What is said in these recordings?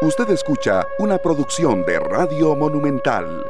Usted escucha una producción de Radio Monumental.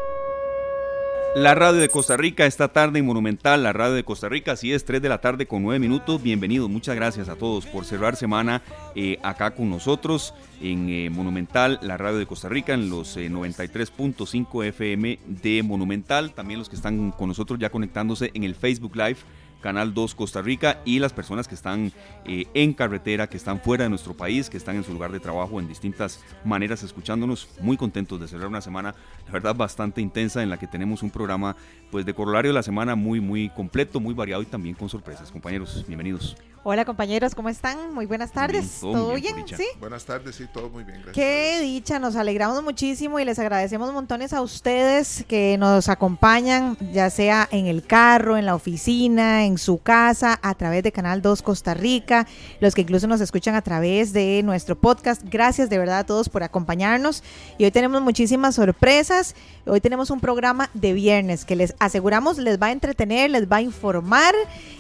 La radio de Costa Rica esta tarde en Monumental, la radio de Costa Rica, así es, 3 de la tarde con 9 minutos. Bienvenidos, muchas gracias a todos por cerrar semana eh, acá con nosotros en eh, Monumental, la radio de Costa Rica, en los 93.5 eh, FM de Monumental. También los que están con nosotros ya conectándose en el Facebook Live Canal 2 Costa Rica y las personas que están eh, en carretera, que están fuera de nuestro país, que están en su lugar de trabajo en distintas maneras escuchándonos. Muy contentos de cerrar una semana, la verdad, bastante intensa en la que tenemos un programa pues de corolario de la semana muy, muy completo, muy variado y también con sorpresas. Compañeros, bienvenidos. Hola compañeros, ¿cómo están? Muy buenas tardes. ¿Todo, bien? ¿Sí? Buenas tardes, sí, todo muy bien. Gracias. Qué dicha, nos alegramos muchísimo y les agradecemos montones a ustedes que nos acompañan, ya sea en el carro, en la oficina, en su casa, a través de Canal 2 Costa Rica, los que incluso nos escuchan a través de nuestro podcast. Gracias de verdad a todos por acompañarnos. Y hoy tenemos muchísimas sorpresas. Hoy tenemos un programa de viernes que les aseguramos les va a entretener, les va a informar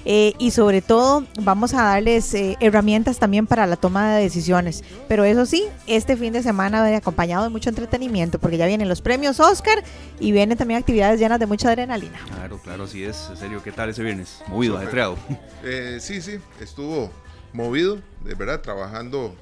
eh, y sobre todo vamos a darles eh, herramientas también para la toma de decisiones. Pero eso sí, este fin de semana va acompañado de mucho entretenimiento porque ya vienen los premios Oscar y vienen también actividades llenas de mucha adrenalina. Claro, claro, sí es. En serio, ¿qué tal ese viernes? Movido, ajetreado. Eh, sí, sí, estuvo movido, de verdad, trabajando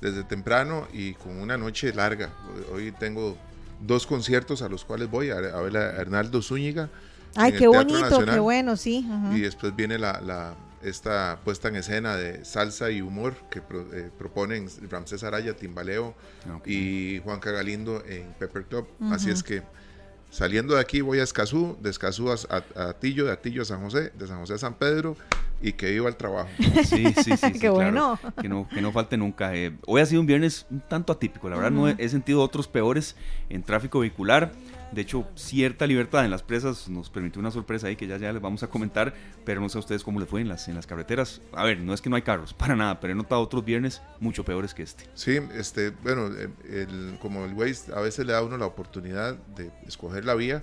desde temprano y con una noche larga. Hoy tengo dos conciertos a los cuales voy a, ver a Hernaldo Zúñiga. Ay, qué bonito, qué bueno, sí. Y después viene la, esta puesta en escena de salsa y humor que eh, proponen Ramsés Araya, Timbaleo y Juan Cagalindo en Pepper Club. Así es que saliendo de aquí voy a Escazú, de Escazú a, a, Atillo, de Atillo a San José, de San José a San Pedro y que iba al trabajo. Sí, sí, sí. Qué bueno. Que, no, que no falte nunca. Eh, hoy ha sido un viernes un tanto atípico. La verdad, no he, sentido otros peores en tráfico vehicular. De hecho, cierta libertad en las presas nos permitió una sorpresa ahí que ya, ya les vamos a comentar, pero no sé a ustedes cómo les fue en las, en las carreteras. A ver, no es que no hay carros, para nada, pero he notado otros viernes mucho peores que este. Sí, este, bueno, el, como el Waze a veces le da a uno la oportunidad de escoger la vía,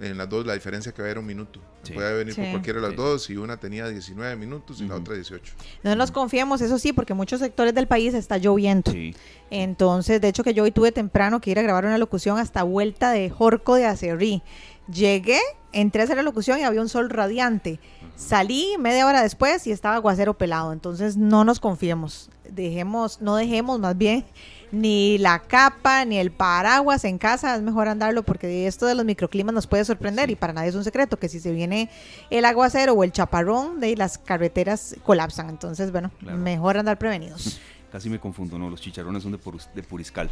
en las dos la diferencia que va a haber un minuto. Puede venir por cualquiera de las dos y una tenía 19 minutos y la otra 18. No nos confiamos, eso sí, porque muchos sectores del país está lloviendo. Entonces, de hecho que yo hoy tuve temprano que ir a grabar una locución hasta vuelta de Jorco de Acerrí. Llegué, entré a hacer la locución y había un sol radiante. Salí media hora después y estaba aguacero pelado. Entonces, no nos confiemos. Dejemos, no dejemos más bien ni la capa, ni el paraguas en casa, es mejor andarlo porque esto de los microclimas nos puede sorprender y para nadie es un secreto que si se viene el aguacero o el chaparrón, de las carreteras colapsan. Entonces, bueno, mejor andar prevenidos. casi me confundo, ¿no? Los chicharrones son de, de Puriscal.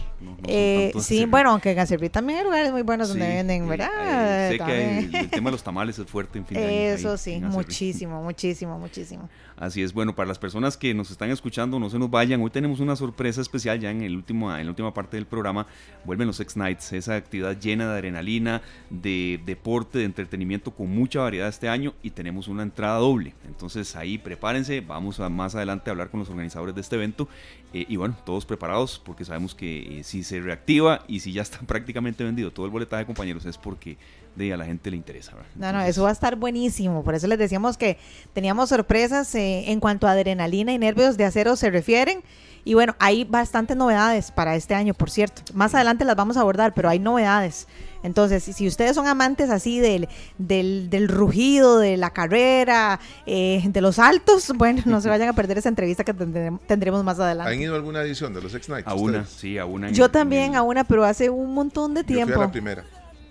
Eh, sí, bueno, aunque en Gacervit también hay lugares muy buenos donde venden, ¿verdad? sé que el tema de los tamales es fuerte en fin Eso sí, muchísimo, muchísimo, muchísimo. Así es, bueno, para las personas que nos están escuchando, no se nos vayan. Hoy tenemos una sorpresa especial ya en, el último, en la última parte del programa. Vuelven los X-Nights, esa actividad llena de adrenalina, de deporte, de entretenimiento con mucha variedad este año y tenemos una entrada doble. Entonces ahí prepárense, vamos a más adelante a hablar con los organizadores de este evento. Eh, y bueno, todos preparados porque sabemos que eh, si se reactiva y si ya está prácticamente vendido todo el boletaje, compañeros, es porque de a la gente le interesa. No, no, eso va a estar buenísimo. Por eso les decíamos que teníamos sorpresas eh, en cuanto a adrenalina y nervios de acero se refieren. Y bueno, hay bastantes novedades para este año, por cierto. Más adelante las vamos a abordar, pero hay novedades. Entonces, si ustedes son amantes así del, del, rugido, de la carrera, eh, de los altos, bueno, no se vayan a perder esa entrevista que tendremos más adelante. ¿Han ido a alguna edición de los X-Nights? A una, sí, a una. Yo también, a una, pero hace un montón de tiempo. Yo fui a la primera.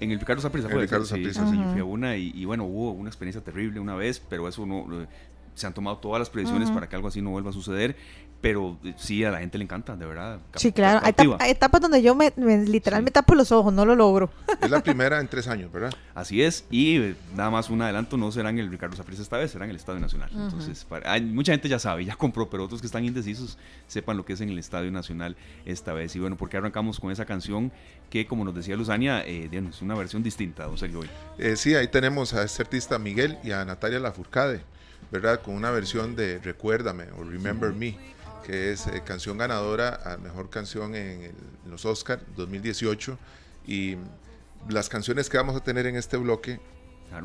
En el Ricardo Saprissa fue. Ricardo sí, sí, fui a una y, bueno, hubo una experiencia terrible una vez, pero eso no... Se han tomado todas las previsiones para que algo así no vuelva a suceder pero eh, sí, a la gente le encanta, de verdad. Sí, claro. Hay, etapas donde yo me, literal me tapo los ojos, no lo logro. Es la primera en tres años, ¿verdad? Así es. Y eh, nada más un adelanto, no será en el Ricardo Saprissa esta vez, será en el Estadio Nacional. Entonces, hay, mucha gente ya sabe, ya compró, pero otros que están indecisos sepan lo que es en el Estadio Nacional esta vez. Y bueno, porque arrancamos con esa canción que, como nos decía Luzania, eh, es una versión distinta, don Sergio. Eh, sí, ahí tenemos a este artista Miguel y a Natalia Lafourcade, ¿verdad? Con una versión de Recuérdame o Remember Me que es eh, canción ganadora a mejor canción en, los Oscar 2018. Y las canciones que vamos a tener en este bloque,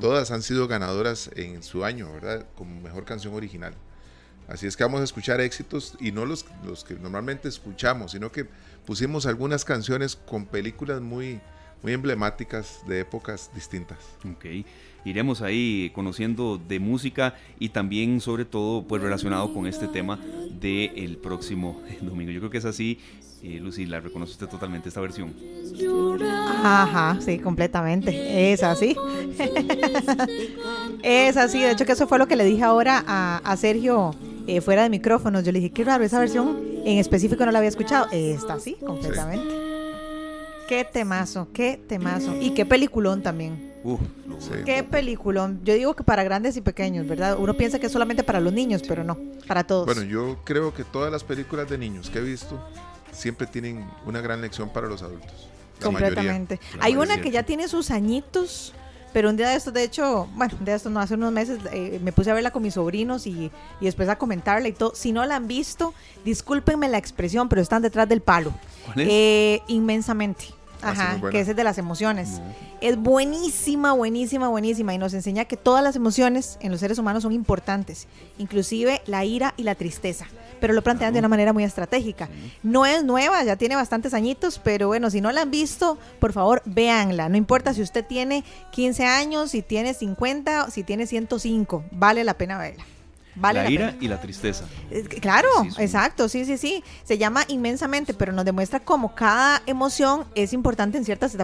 todas han sido ganadoras en su año, ¿verdad? Como mejor canción original. Así es que vamos a escuchar éxitos y no los, los que normalmente escuchamos, sino que pusimos algunas canciones con películas muy, muy emblemáticas de épocas distintas. Ok, iremos ahí conociendo de música y también sobre todo pues relacionado con este tema del próximo domingo. Yo creo que es así, eh, Lucy, la reconoce usted totalmente esta versión. Ajá, sí, completamente. Es así. es así. De hecho, que eso fue lo que le dije ahora a, Sergio eh, fuera de micrófonos. Yo le dije, qué raro, esa versión en específico no la había escuchado. Está así, completamente. Qué temazo, qué temazo. Y qué peliculón también. Uf, qué peliculón. Yo digo que para grandes y pequeños, ¿verdad? Uno piensa que es solamente para los niños, pero no, para todos. Bueno, yo creo que todas las películas de niños que he visto siempre tienen una gran lección para los adultos. Completamente. Hay una que ya tiene sus añitos, pero un día de estos, de hecho, bueno, de estos no, hace unos meses eh, me puse a verla con mis sobrinos y, y, después a comentarla y todo. Si no la han visto, discúlpenme la expresión, pero están detrás del palo. Eh, inmensamente. Ajá, que es de las emociones. Es buenísima, buenísima, buenísima y nos enseña que todas las emociones en los seres humanos son importantes, inclusive la ira y la tristeza, pero lo plantean de una manera muy estratégica. No es nueva, ya tiene bastantes añitos, pero bueno, si no la han visto, por favor, véanla. No importa si usted tiene 15 años, si tiene 50, si tiene 105, vale la pena verla la, ira y la tristeza. Claro, exacto, sí, sí, sí. Se llama inmensamente, pero nos demuestra cómo cada emoción es importante en ciertas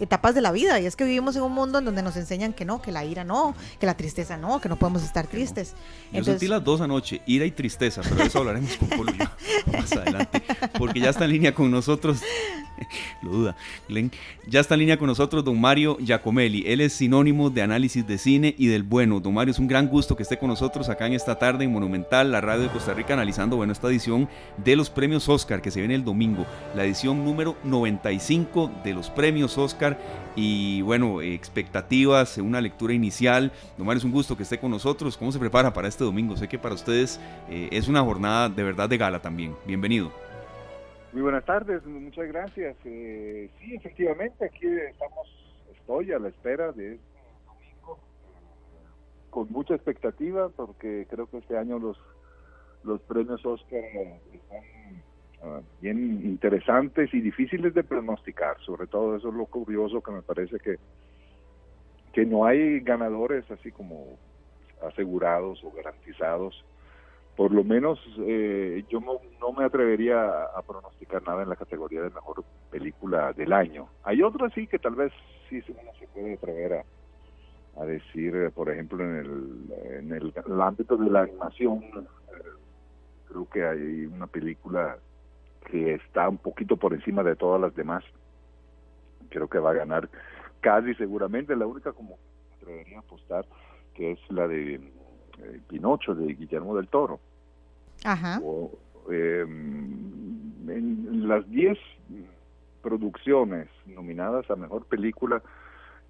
etapas de la vida. Y es que vivimos en un mundo en donde nos enseñan que no, que la ira no, que la tristeza no, que no podemos estar tristes. Yo sentí las dos anoche, ira y tristeza, pero de eso hablaremos con Polo más adelante, porque ya está en línea con nosotros, lo duda, Glenn, ya está en línea con nosotros don Mario Giacomelli. Él es sinónimo de análisis de cine y del bueno. Don Mario, es un gran gusto que esté con nosotros acá en esta tarde en Monumental, la radio de Costa Rica, analizando bueno, esta edición de los premios Oscar que se viene el domingo, la edición número 95 de los premios Oscar. Y bueno, expectativas, una lectura inicial. Nomás es un gusto que esté con nosotros. ¿Cómo se prepara para este domingo? Sé que para ustedes eh, es una jornada de verdad de gala también. Bienvenido. Muy buenas tardes, muchas gracias. Eh, sí, efectivamente, aquí estamos, estoy a la espera de con mucha expectativa porque creo que este año los los premios Oscar están ah, bien interesantes y difíciles de pronosticar, sobre todo eso es lo curioso que me parece que que no hay ganadores así como asegurados o garantizados. Por lo menos eh, yo no, no, me atrevería a, pronosticar nada en la categoría de mejor película del año. Hay otras sí que tal vez sí uno se puede atrever a, a decir, eh, por ejemplo, en el, en el, ámbito de la animación, eh, creo que hay una película que está un poquito por encima de todas las demás. Creo que va a ganar casi seguramente, la única como atrevería a apostar, que es la de eh, Pinocho, de Guillermo del Toro. Ajá. en las 10 producciones nominadas a Mejor Película,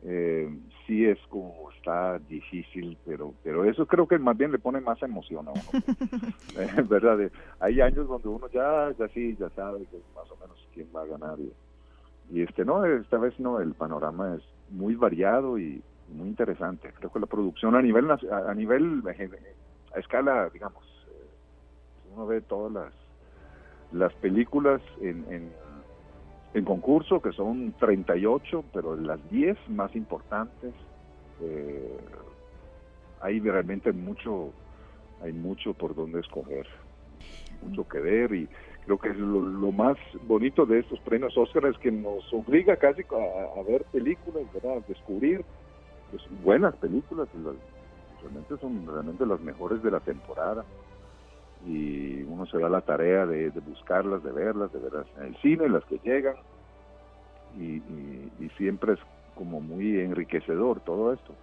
eh, sí es como está difícil, pero pero eso creo que más bien le pone más emoción a uno. Eh, ¿Verdad? hay años donde uno ya, ya sí, ya sabe más o menos quién va a ganar. Y, este no, esta vez no, el panorama es muy variado y muy interesante. Creo que la producción a nivel, a nivel, a escala, digamos, eh, uno ve todas las, las películas en, en en concurso, que son 38, pero las 10 más importantes, eh, hay realmente mucho, hay mucho por donde escoger, mucho que ver y creo que es lo, más bonito de estos premios Oscar es que nos obliga casi a, ver películas, ¿verdad? A descubrir pues, buenas películas, realmente son realmente las mejores de la temporada y uno se da la tarea de, buscarlas, de verlas, de verlas en el cine, las que llegan, y, y siempre es como muy enriquecedor todo esto.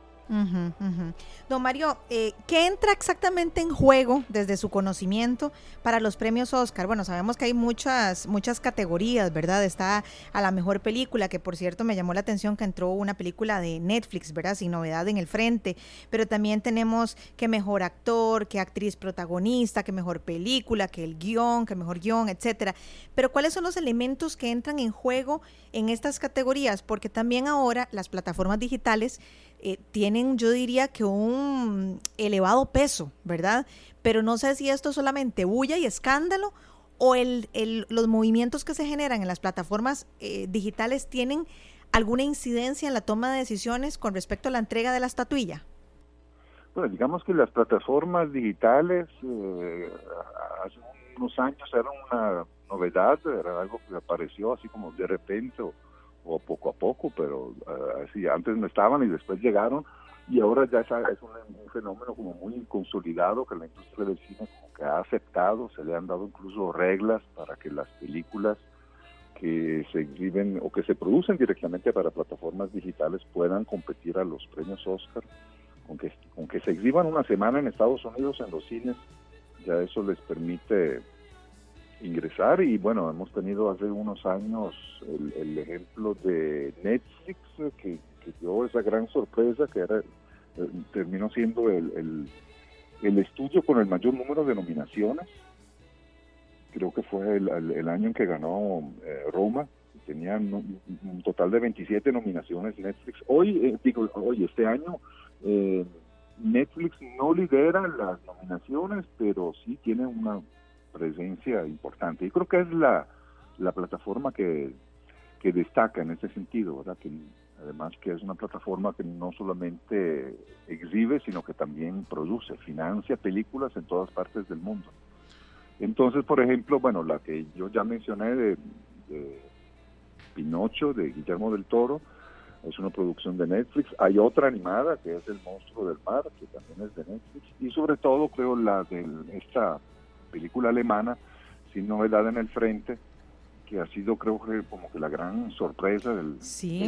Don Mario, eh, ¿qué entra exactamente en juego desde su conocimiento para los premios Oscar? Bueno, sabemos que hay muchas, muchas categorías, ¿verdad? Está a la mejor película, que por cierto me llamó la atención que entró una película de Netflix, ¿verdad? Sin novedad en el frente, pero también tenemos que mejor actor, que actriz protagonista, que mejor película, que el guion, que mejor guion, etcétera. Pero ¿cuáles son los elementos que entran en juego en estas categorías? Porque también ahora las plataformas digitales eh, tienen, yo diría que un elevado peso, ¿verdad? Pero no sé si esto es solamente bulla y escándalo o el, los movimientos que se generan en las plataformas eh, digitales tienen alguna incidencia en la toma de decisiones con respecto a la entrega de la estatuilla. Bueno, digamos que las plataformas digitales eh, hace unos años eran una novedad, era algo que apareció así como de repente o, poco a poco, pero eh, así antes no estaban y después llegaron y ahora ya es, un, fenómeno como muy consolidado que la industria del cine como que ha aceptado, se le han dado incluso reglas para que las películas que se exhiben o que se producen directamente para plataformas digitales puedan competir a los premios Oscar, aunque, aunque se exhiban una semana en Estados Unidos en los cines, ya eso les permite ingresar y bueno, hemos tenido hace unos años el, ejemplo de Netflix que, dio esa gran sorpresa que era eh, terminó siendo el, el, estudio con el mayor número de nominaciones. Creo que fue el, año en que ganó eh, Roma, tenía un, total de 27 nominaciones Netflix. Hoy, eh, digo, hoy este año Netflix no lidera las nominaciones, pero sí tiene una presencia importante. Y creo que es la, la plataforma que, que destaca en ese sentido, además que es una plataforma que no solamente exhibe, sino que también produce, financia películas en todas partes del mundo. Entonces, por ejemplo, bueno, la que yo ya mencioné de, de Pinocho, de Guillermo del Toro, es una producción de Netflix. Hay otra animada que es El monstruo del mar, que también es de Netflix. Y sobre todo creo la de esta película alemana, Sin Novedad en el Frente, que ha sido creo que como que la gran sorpresa del,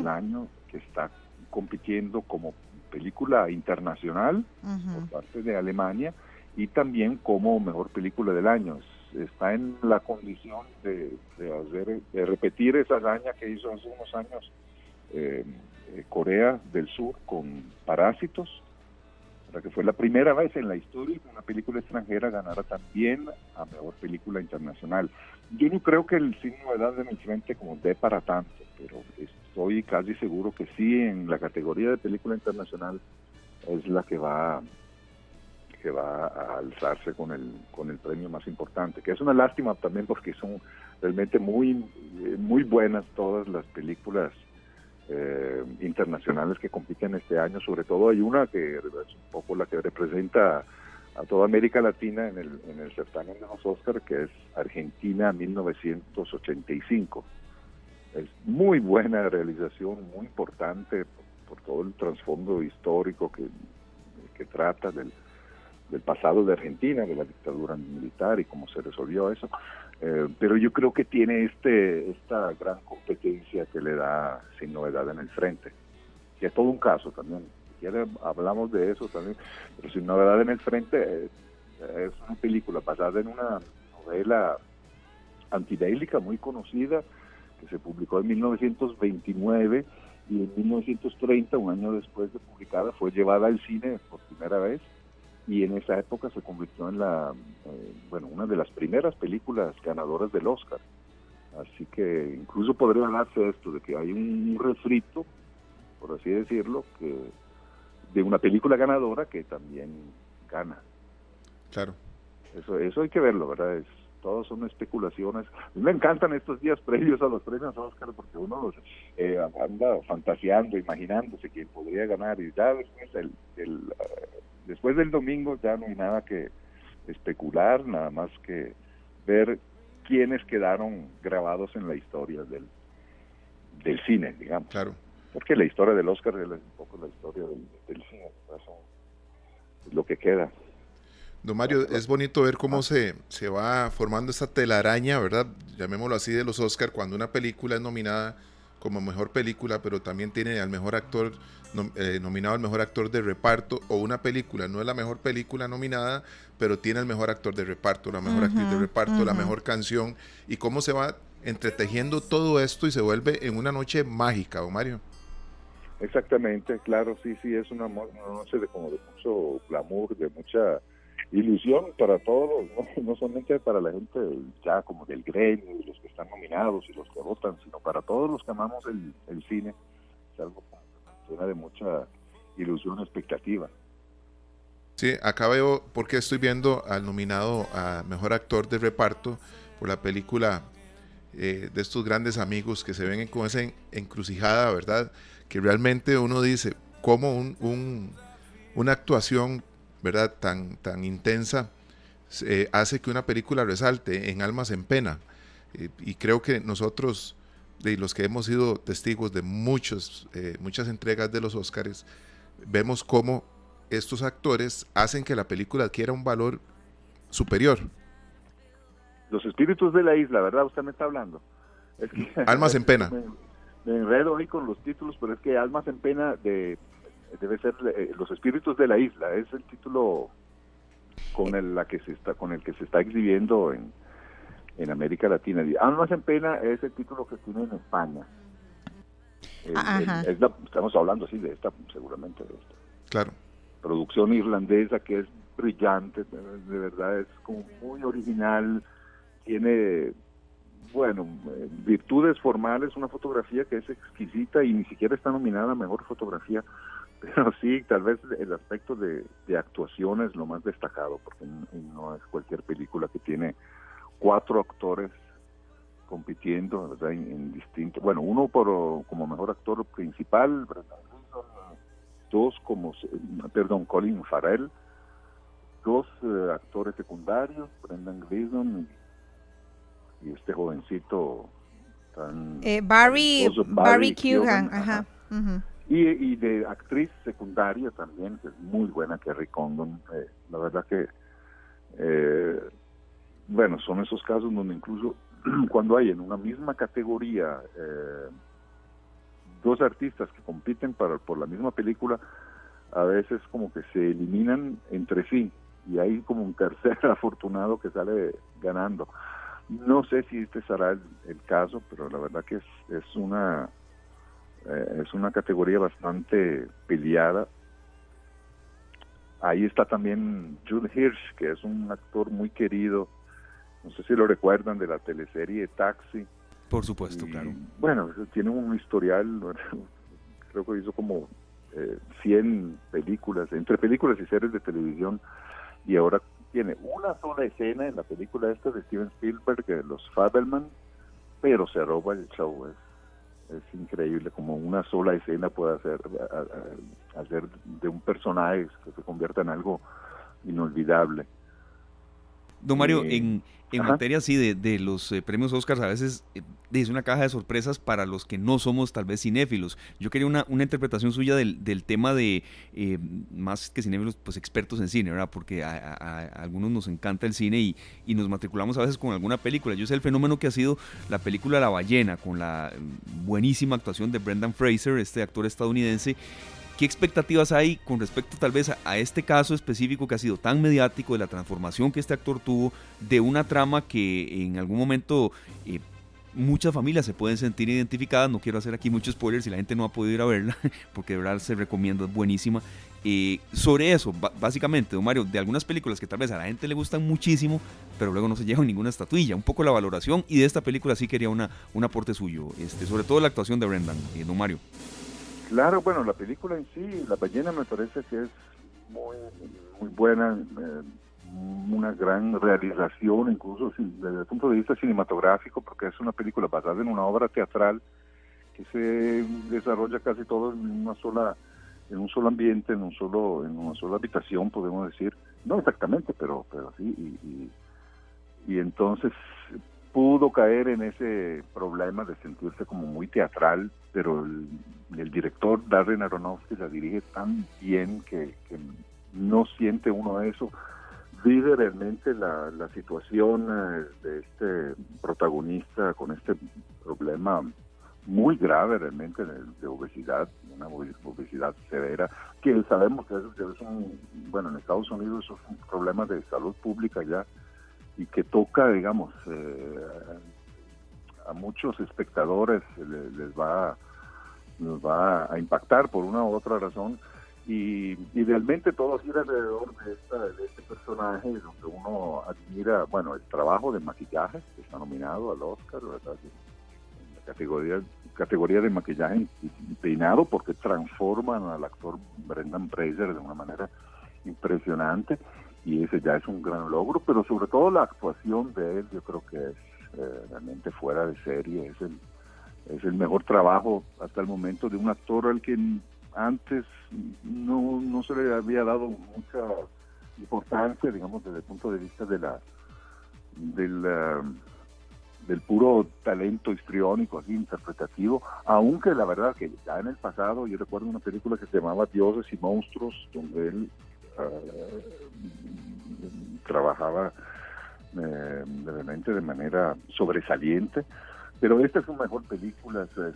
año, que está compitiendo como película internacional por parte de Alemania y también como mejor película del año. Está en la condición de, hacer, de repetir esa hazaña que hizo hace unos años eh, eh, Corea del Sur con Parásitos, que fue la primera vez en la historia que una película extranjera ganara también a mejor película internacional. Yo no creo que el signo de edad en el frente como dé para tanto, pero estoy casi seguro que sí en la categoría de película internacional es la que va que va a alzarse con el con el premio más importante, que es una lástima también porque son realmente muy muy buenas todas las películas eh, internacionales que compiten este año. Sobre todo hay una que es un poco la que representa a toda América Latina en el, en el certamen de los Oscar, que es Argentina 1985. Es muy buena realización, muy importante por, todo el trasfondo histórico que, trata del pasado de Argentina, de la dictadura militar y cómo se resolvió eso. Eh, pero yo creo que tiene este esta gran competencia que le da sin novedad en el frente, que es todo un caso también. Si hablamos de eso también, pero sin novedad en el frente eh, es, una película basada en una novela antibélica muy conocida que se publicó en 1929 y en 1930, un año después de publicada, fue llevada al cine por primera vez y en esa época se convirtió en la, eh, bueno, una de las primeras películas ganadoras del Oscar. Así que incluso podría hablarse esto, de que hay un refrito, por así decirlo, que de una película ganadora que también gana. Claro. Eso, eso hay que verlo, ¿verdad? Es, todos son especulaciones. me encantan estos días previos a los premios Oscar porque uno eh, anda fantaseando, imaginándose quién podría ganar y ya después el, el, después del domingo ya no hay nada que especular, nada más que ver quiénes quedaron grabados en la historia del, del cine, digamos. Claro. Porque la historia del Oscar es un poco la historia del, cine, es lo que queda. Don Mario, es bonito ver cómo se, se va formando esta telaraña, ¿verdad? Llamémoslo así, de los Oscar, cuando una película es nominada como mejor película, pero también tiene al mejor actor eh, nominado al mejor actor de reparto, o una película no es la mejor película nominada, pero tiene el mejor actor de reparto, la mejor actriz de reparto, la mejor canción, y cómo se va entretejiendo todo esto y se vuelve en una noche mágica, don Mario. Exactamente, claro, sí, sí, es una, noche de como de mucho glamour, de mucha ilusión para todos, ¿no? solamente para la gente ya como del gremio, los que están nominados y los que votan, sino para todos los que amamos el, cine. Es algo que de mucha ilusión, expectativa. Sí, acá veo, porque estoy viendo al nominado a Mejor Actor de Reparto por la película eh, de estos grandes amigos que se ven con esa encrucijada, ¿verdad? Que realmente uno dice, cómo un, una actuación, ¿verdad? Tan, tan intensa eh, hace que una película resalte en Almas en Pena. Eh, y creo que nosotros, de los que hemos sido testigos de muchos, muchas entregas de los Óscares, vemos cómo estos actores hacen que la película adquiera un valor superior. Los espíritus de la isla, ¿verdad? Usted me está hablando. Almas en pena. Me, enredo ahí con los títulos, pero es que Almas en pena de, debe ser eh, Los espíritus de la isla. Es el título con el, la que se está, con el que se está exhibiendo en, en América Latina. Almas en pena es el título que tiene en España. estamos hablando así de esta, seguramente de esta. Claro producción irlandesa que es brillante, de verdad es como muy original, tiene, bueno, virtudes formales, una fotografía que es exquisita y ni siquiera está nominada a mejor fotografía, pero sí, tal vez el aspecto de, actuación es lo más destacado, porque no, es cualquier película que tiene cuatro actores compitiendo ¿verdad? En, distintos, bueno, uno por, como mejor actor principal, dos como, perdón, Colin Farrell, dos eh, actores secundarios, Brendan Gleeson y, este jovencito tan... Eh, Barry, Barry, ajá. Y, de actriz secundaria también, que es muy buena, Kerry Condon. Eh, la verdad que, bueno, son esos casos donde incluso cuando hay en una misma categoría dos artistas que compiten para, por la misma película, a veces como que se eliminan entre sí y hay como un tercer afortunado que sale ganando. No sé si este será el, caso, pero la verdad que es una eh, es una categoría bastante peleada. Ahí está también Jude Hirsch, que es un actor muy querido. No sé si lo recuerdan de la teleserie Taxi por supuesto, claro. Bueno, tiene un historial, creo que hizo como eh, 100 películas, entre películas y series de televisión, y ahora tiene una sola escena en la película esta de Steven Spielberg, de los Fabelman, pero se roba el show. Es, es increíble como una sola escena puede hacer, hacer de un personaje que se convierta en algo inolvidable. Don Mario, eh, en, en materia así de, de los eh, premios Oscars, a veces eh, es una caja de sorpresas para los que no somos tal vez cinéfilos. Yo quería una, una interpretación suya del, del tema de, más que cinéfilos, pues expertos en cine, ¿verdad? Porque a, algunos nos encanta el cine y, y, nos matriculamos a veces con alguna película. Yo sé el fenómeno que ha sido la película La ballena, con la buenísima actuación de Brendan Fraser, este actor estadounidense, ¿Qué expectativas hay con respecto tal vez a, este caso específico que ha sido tan mediático, de la transformación que este actor tuvo, de una trama que en algún momento eh, muchas familias se pueden sentir identificadas? No quiero hacer aquí muchos spoilers si la gente no ha podido ir a verla, porque de verdad se recomienda, es buenísima. Eh, sobre eso, básicamente, don Mario, de algunas películas que tal vez a la gente le gustan muchísimo, pero luego no se llevan ninguna estatuilla, un poco la valoración, y de esta película sí quería una, un aporte suyo, este, sobre todo la actuación de Brendan, eh, don Mario. Claro, bueno, la película en sí, La ballena me parece que es muy, muy buena, eh, una gran realización, incluso desde el punto de vista cinematográfico, porque es una película basada en una obra teatral que se desarrolla casi todo en una sola en un solo ambiente, en un solo en una sola habitación, podemos decir, no exactamente, pero pero sí y, y entonces pudo caer en ese problema de sentirse como muy teatral, pero el, director Darren Aronofsky la dirige tan bien que, no siente uno eso. Vive realmente la, la situación eh, de este protagonista con este problema muy grave realmente de, obesidad, una obesidad severa, que sabemos que es, es un, bueno, en Estados Unidos es un problema de salud pública ya, y que toca, digamos, eh, a muchos espectadores les, va nos va a impactar por una u otra razón y idealmente todo gira alrededor de, esta, de este personaje donde uno admira, bueno, el trabajo de maquillaje que está nominado al Oscar. En la categoría categoría de maquillaje peinado porque transforman al actor Brendan Fraser de una manera impresionante y ese ya es un gran logro, pero sobre todo la actuación de él yo creo que es eh, realmente fuera de serie, es el, es el mejor trabajo hasta el momento de un actor al que antes no, no se le había dado mucha importancia, digamos, desde el punto de vista de la del, del puro talento histriónico, así interpretativo, aunque la verdad que ya en el pasado, yo recuerdo una película que se llamaba Dioses y Monstruos, donde él trabajaba eh, de manera sobresaliente, pero esta es su mejor película, es,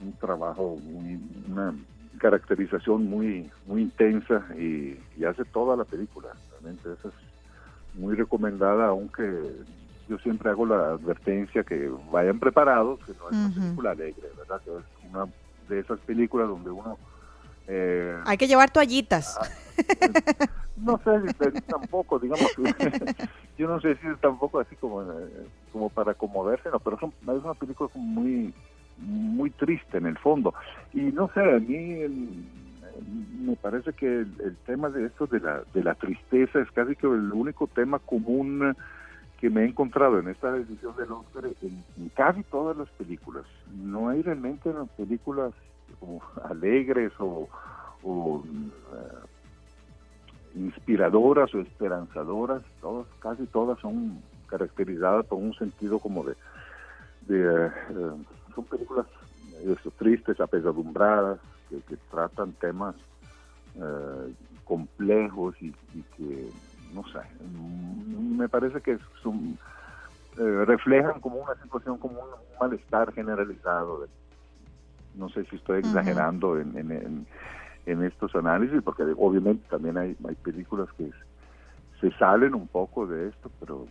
un trabajo, una caracterización muy muy intensa y, hace toda la película, realmente. Esa es muy recomendada, aunque yo siempre hago la advertencia que vayan preparados, que no es una película alegre, ¿verdad? Que es una de esas películas donde uno... Eh, Hay que llevar toallitas. Ah, no sé, tampoco, digamos, yo no sé si es tampoco así como, eh, como para conmoverse, no, pero son, es una película muy muy triste en el fondo. Y no sé, a mí me parece que el, tema de esto de la, de la tristeza es casi que el único tema común que me he encontrado en esta edición del Oscar en, casi todas las películas. No hay realmente películas alegres o, eh, inspiradoras o esperanzadoras, todas, casi todas son caracterizadas por un sentido como de, eh, son películas tristes, apesadumbradas, que, tratan temas eh, complejos y, que, no sé, mm, me parece que son, reflejan como una situación, como un, malestar generalizado. No sé si estoy exagerando en, en, en, estos análisis, porque obviamente también hay, hay películas que se salen un poco de esto, pero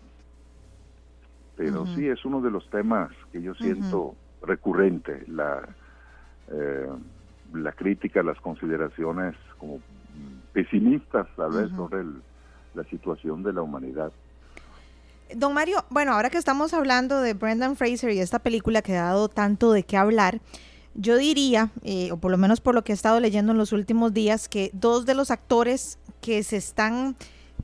pero sí es uno de los temas que yo siento recurrente, la, eh, la crítica, las consideraciones como pesimistas tal vez sobre la situación de la humanidad. Don Mario, bueno, ahora que estamos hablando de Brendan Fraser y esta película que ha dado tanto de qué hablar, yo diría, eh, o por lo menos por lo que he estado leyendo en los últimos días, que dos de los actores que se están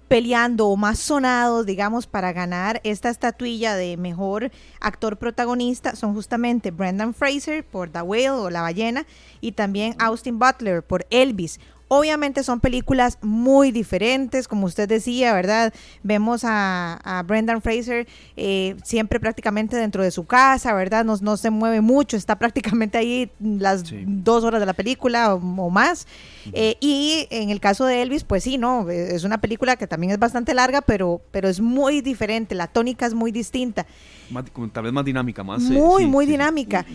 peleando o más sonados, digamos, para ganar esta estatuilla de mejor actor protagonista son justamente Brendan Fraser por The Whale o La Ballena y también Austin Butler por Elvis. Obviamente son películas muy diferentes, como usted decía, ¿verdad? Vemos a, Brendan Fraser eh, siempre prácticamente dentro de su casa, ¿verdad? No, no, se mueve mucho, está prácticamente ahí las dos horas de la película o, más. Eh, y en el caso de Elvis, pues sí, ¿no? Es una película que también es bastante larga, pero, pero es muy diferente, la tónica es muy distinta. tal vez más dinámica, más. Eh, muy, muy dinámica.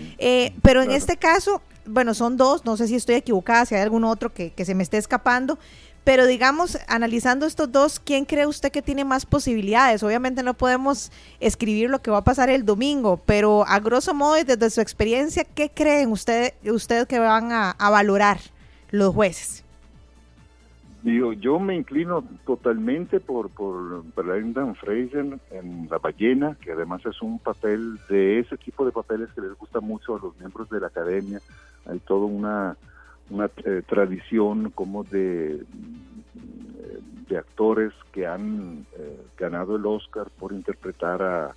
pero en este caso, bueno, son dos, no sé si estoy equivocada, si hay algún otro que, se me esté escapando, pero digamos, analizando estos dos, ¿quién cree usted que tiene más posibilidades? Obviamente no podemos escribir lo que va a pasar el domingo, pero a grosso modo, desde su experiencia, ¿qué creen usted, usted que van a valorar los jueces? Digo, yo me inclino totalmente por, por Brendan Fraser en La Ballena, que además es un papel de ese tipo de papeles que les gusta mucho a los miembros de la academia. Hay toda una, eh, tradición como de, de actores que han eh, ganado el Oscar por interpretar a,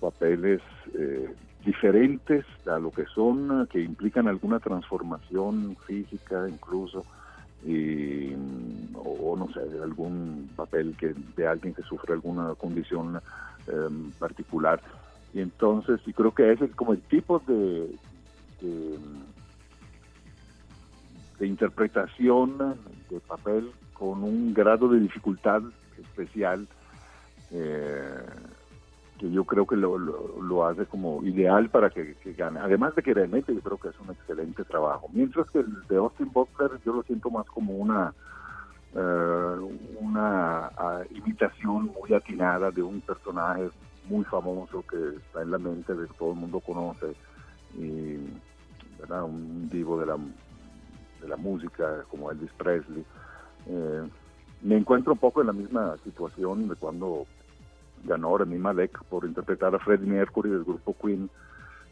papeles eh, diferentes a lo que son, que implican alguna transformación física incluso y, o, no sé, algún papel que de alguien que sufre alguna condición em, particular. Y entonces, y creo que ese es como el tipo de, interpretación de papel con un grado de dificultad especial eh, que yo creo que lo, lo, hace como ideal para que, gane. Además de que realmente yo creo que es un excelente trabajo. Mientras que el de Austin Butler yo lo siento más como una eh, una ah, imitación muy atinada de un personaje muy famoso que está en la mente de todo el mundo conoce y ¿verdad? un divo de la de la música como Elvis Presley. Eh, me encuentro un poco en la misma situación de cuando ganó Remy Malek por interpretar a Freddie Mercury del grupo Queen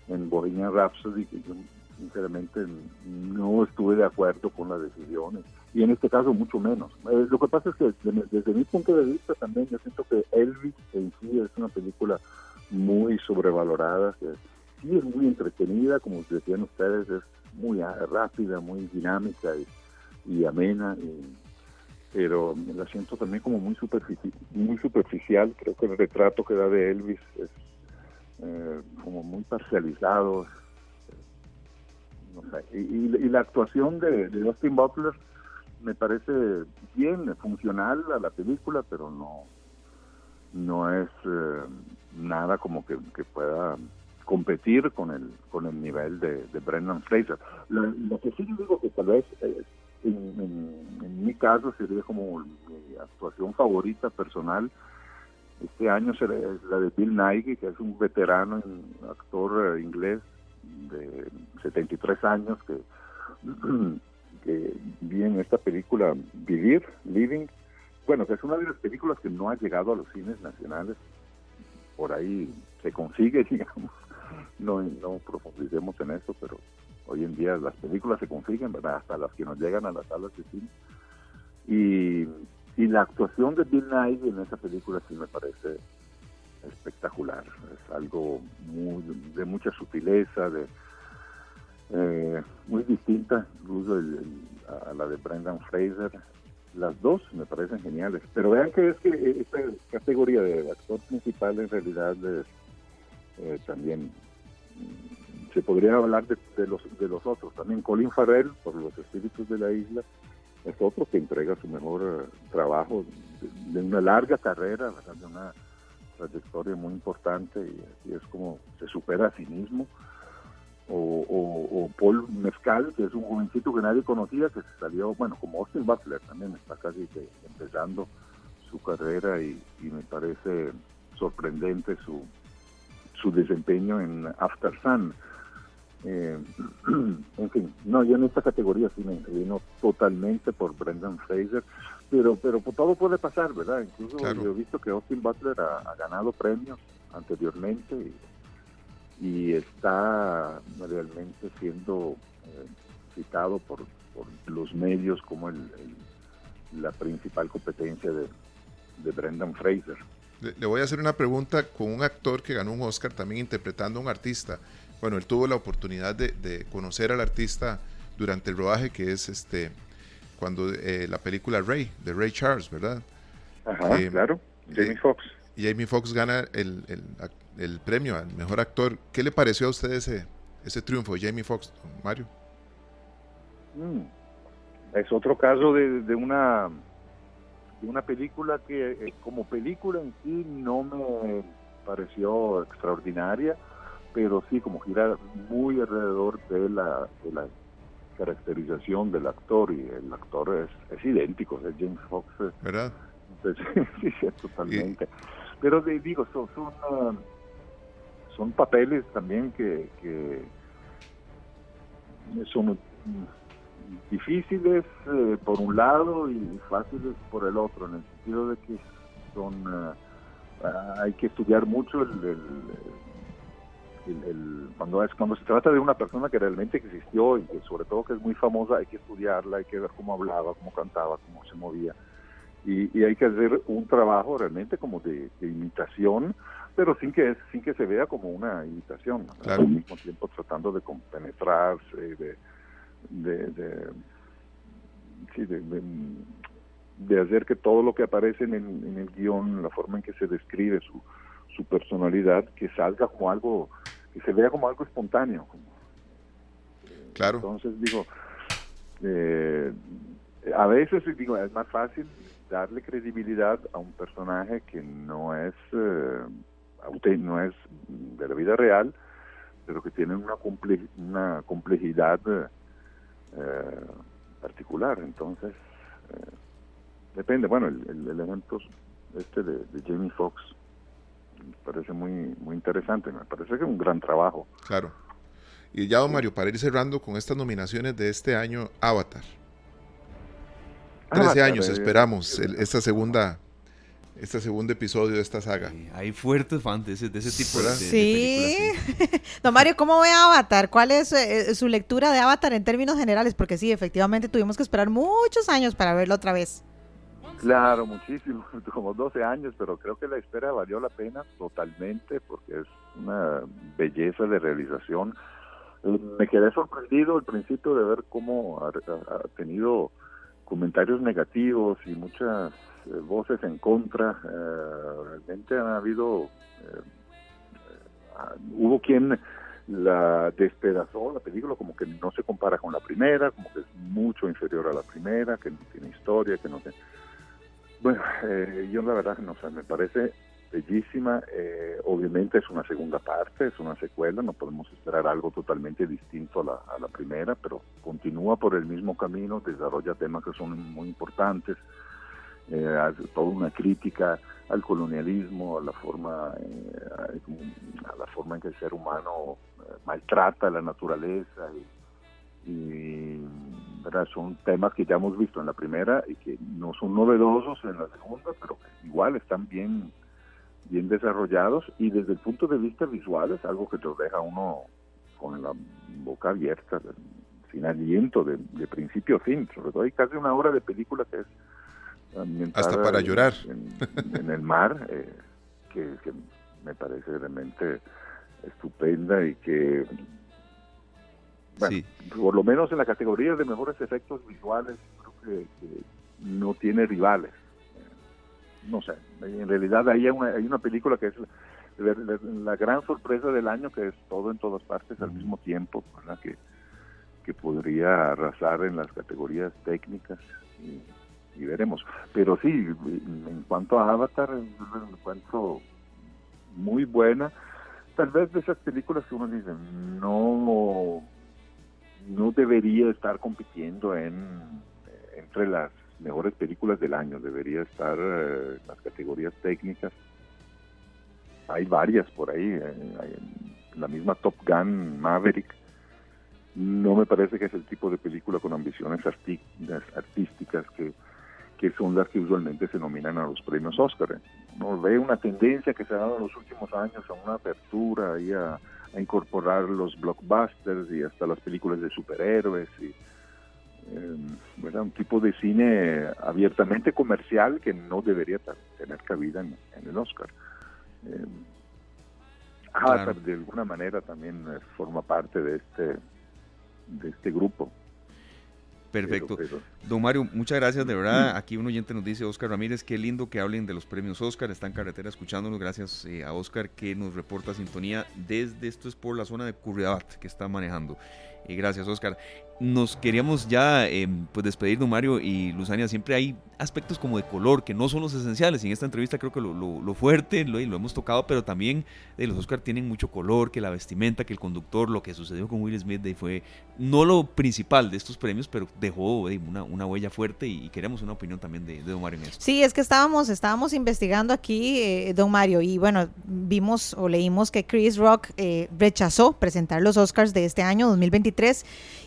en Bohemian Rhapsody, que yo sinceramente no estuve de acuerdo con las decisiones y en este caso mucho menos. Eh, lo que pasa es que desde, mi punto de vista también yo siento que Elvis en sí es una película muy sobrevalorada, que sí es muy entretenida, como decían ustedes, es muy rápida, muy dinámica y, amena, pero la siento también como muy, superficial, muy superficial. Creo que el retrato que da de Elvis es eh, como muy parcializado. y, la actuación de, de Austin Butler me parece bien, funcional a la película, pero no, no es eh, nada como que, pueda competir con el con el nivel de, Brendan Fraser. Lo, que sí digo que tal vez eh, en, mi caso sería como mi actuación favorita personal este año será la de Bill Nighy, que es un veterano actor eh, inglés de 73 años que que vi en esta película Vivir, Living, bueno, que es una de las películas que no ha llegado a los cines nacionales, por ahí se consigue, digamos, no, profundicemos en eso, pero hoy en día las películas se consiguen. Hasta las que nos llegan a las salas de cine. Y, y la actuación de Bill Nighy en esa película sí me parece espectacular, es algo muy, de mucha sutileza, de eh, muy distinta incluso a la de Brendan Fraser. Las dos me parecen geniales, pero vean que es que esta categoría de actor principal en realidad es, eh, también se podría hablar de, los de los otros. También Colin Farrell, por Los Espíritus de la Isla, es otro que entrega su mejor eh, trabajo de, una larga carrera, de una trayectoria muy importante y, y, es como se supera a sí mismo o, Paul Mezcal, que es un jovencito que nadie conocía, que salió, bueno, como Austin Butler también está casi empezando su carrera y, me parece sorprendente su, su desempeño en After Sun. Eh, en fin, no, yo en esta categoría sí me inclino totalmente por Brendan Fraser, pero pero todo puede pasar, ¿verdad? Incluso yo he visto que Austin Butler ha, ha ganado premios anteriormente y y está realmente siendo eh, citado por, los medios como el, la principal competencia de, Brendan Fraser. Le, voy a hacer una pregunta con un actor que ganó un Oscar también interpretando a un artista. Bueno, él tuvo la oportunidad de, conocer al artista durante el rodaje, que es este cuando eh, la película Ray, de Ray Charles, ¿verdad? Ajá, eh, claro, Jamie Foxx. Jamie Foxx gana el, el premio al mejor actor. ¿Qué le pareció a usted ese, ese triunfo de Jamie Foxx, Mario? Mm. Es otro caso de, de, una una película que eh, como película en sí no me pareció extraordinaria, pero sí como gira muy alrededor de la, de la caracterización del actor y el actor es, es idéntico, es James Fox. ¿Verdad? sí, sí, totalmente. Pero digo, son, son ah, son papeles también que, son difíciles eh, por un lado y fáciles por el otro, en el sentido de que son eh, hay que estudiar mucho el, cuando es cuando se trata de una persona que realmente existió y que sobre todo que es muy famosa hay que estudiarla hay que ver cómo hablaba cómo cantaba cómo se movía. Y, hay que hacer un trabajo realmente como de imitación pero sin que sin que se vea como una imitación, al mismo tiempo tratando de compenetrarse, de de, de, de, hacer que todo lo que aparece en el, en el guion, la forma en que se describe su, su personalidad, que salga como algo, que se vea como algo espontáneo. claro. Entonces digo, eh, a veces digo, es más fácil darle credibilidad a un personaje que no es... Eh, no es de la vida real, pero que tiene una, una complejidad eh, particular. Entonces, eh, depende. Bueno, el, el, ejemplo este de, Jamie Foxx me parece muy, muy interesante, me parece que es un gran trabajo. Claro. Y ya, don Mario, para ir cerrando con estas nominaciones de este año, Avatar. 13 años, eh, esperamos, esta segunda este segundo episodio de esta saga. hay fuertes fans de ese, tipo de, sí. Don Mario, ¿cómo ve Avatar? ¿Cuál es eh, su lectura de Avatar en términos generales? Porque sí, efectivamente tuvimos que esperar muchos años para verlo otra vez. Claro, muchísimo, como 12 años, pero creo que la espera valió la pena totalmente porque es una belleza de realización. Eh, me quedé sorprendido al principio de ver cómo ha, tenido comentarios negativos y muchas eh, voces en contra. realmente han habido hubo quien la despedazó la película como que no se compara con la primera, como que es mucho inferior a la primera, que no tiene historia, que no tiene... Bueno, eh, yo la verdad no sé, me parece bellísima, eh, obviamente es una segunda parte, es una secuela, no podemos esperar algo totalmente distinto a la, primera, pero continúa por el mismo camino, desarrolla temas que son muy importantes, eh, toda una crítica al colonialismo, a la forma, eh, a la forma en que el ser humano eh, maltrata la naturaleza y, son temas que ya hemos visto en la primera y que no son novedosos en la segunda, pero igual están bien bien desarrollados y desde el punto de vista visual es algo que te deja uno con la boca abierta, sin aliento de, de principio a fin. Sobre todo hay casi una hora de película que es hasta para llorar en, el mar, eh, que, me parece realmente estupenda y que, por lo menos en la categoría de mejores efectos visuales, creo que, no tiene rivales. No sé, en realidad ahí hay una, hay una película que es la, gran sorpresa del año, que es todo en todas partes al mismo tiempo, Que, que podría arrasar en las categorías técnicas. Y, y veremos. Pero sí, en cuanto a Avatar, me encuentro muy buena. Tal vez de esas películas que uno dice, no, no debería estar compitiendo en entre las mejores películas del año, debería estar eh, en las categorías técnicas. Hay varias por ahí, eh, la misma Top Gun, Maverick, no me parece que es el tipo de película con ambiciones artísticas que que son las que usualmente se nominan a los premios Oscar. Uno ve una tendencia que se ha dado en los últimos años a una apertura y a, incorporar los blockbusters y hasta las películas de superhéroes y eh, un tipo de cine abiertamente comercial que no debería tener cabida en, el Oscar. Eh, de alguna manera también eh, forma parte de este de este grupo. Perfecto. Don Mario, muchas gracias, de verdad. Aquí un oyente nos dice, Oscar Ramírez, qué lindo que hablen de los premios Oscar. Está en carretera escuchándonos. Gracias eh, a Oscar que nos reporta sintonía desde, esto es por la zona de Curriabat que está manejando. Y eh, gracias, Oscar nos queríamos ya em, pues despedir, don Mario y Luzania. Siempre hay aspectos como de color que no son los esenciales. En esta entrevista creo que lo, fuerte lo, hemos tocado, pero también de los Oscar tienen mucho color, que la vestimenta, que el conductor, lo que sucedió con Will Smith fue no lo principal de estos premios, pero dejó una, una, huella fuerte y, queremos una opinión también de, don Mario en eso. Sí, es que estábamos, estábamos investigando aquí, eh, don Mario, y bueno, vimos o leímos que Chris Rock eh, rechazó presentar los Oscars de este año 2023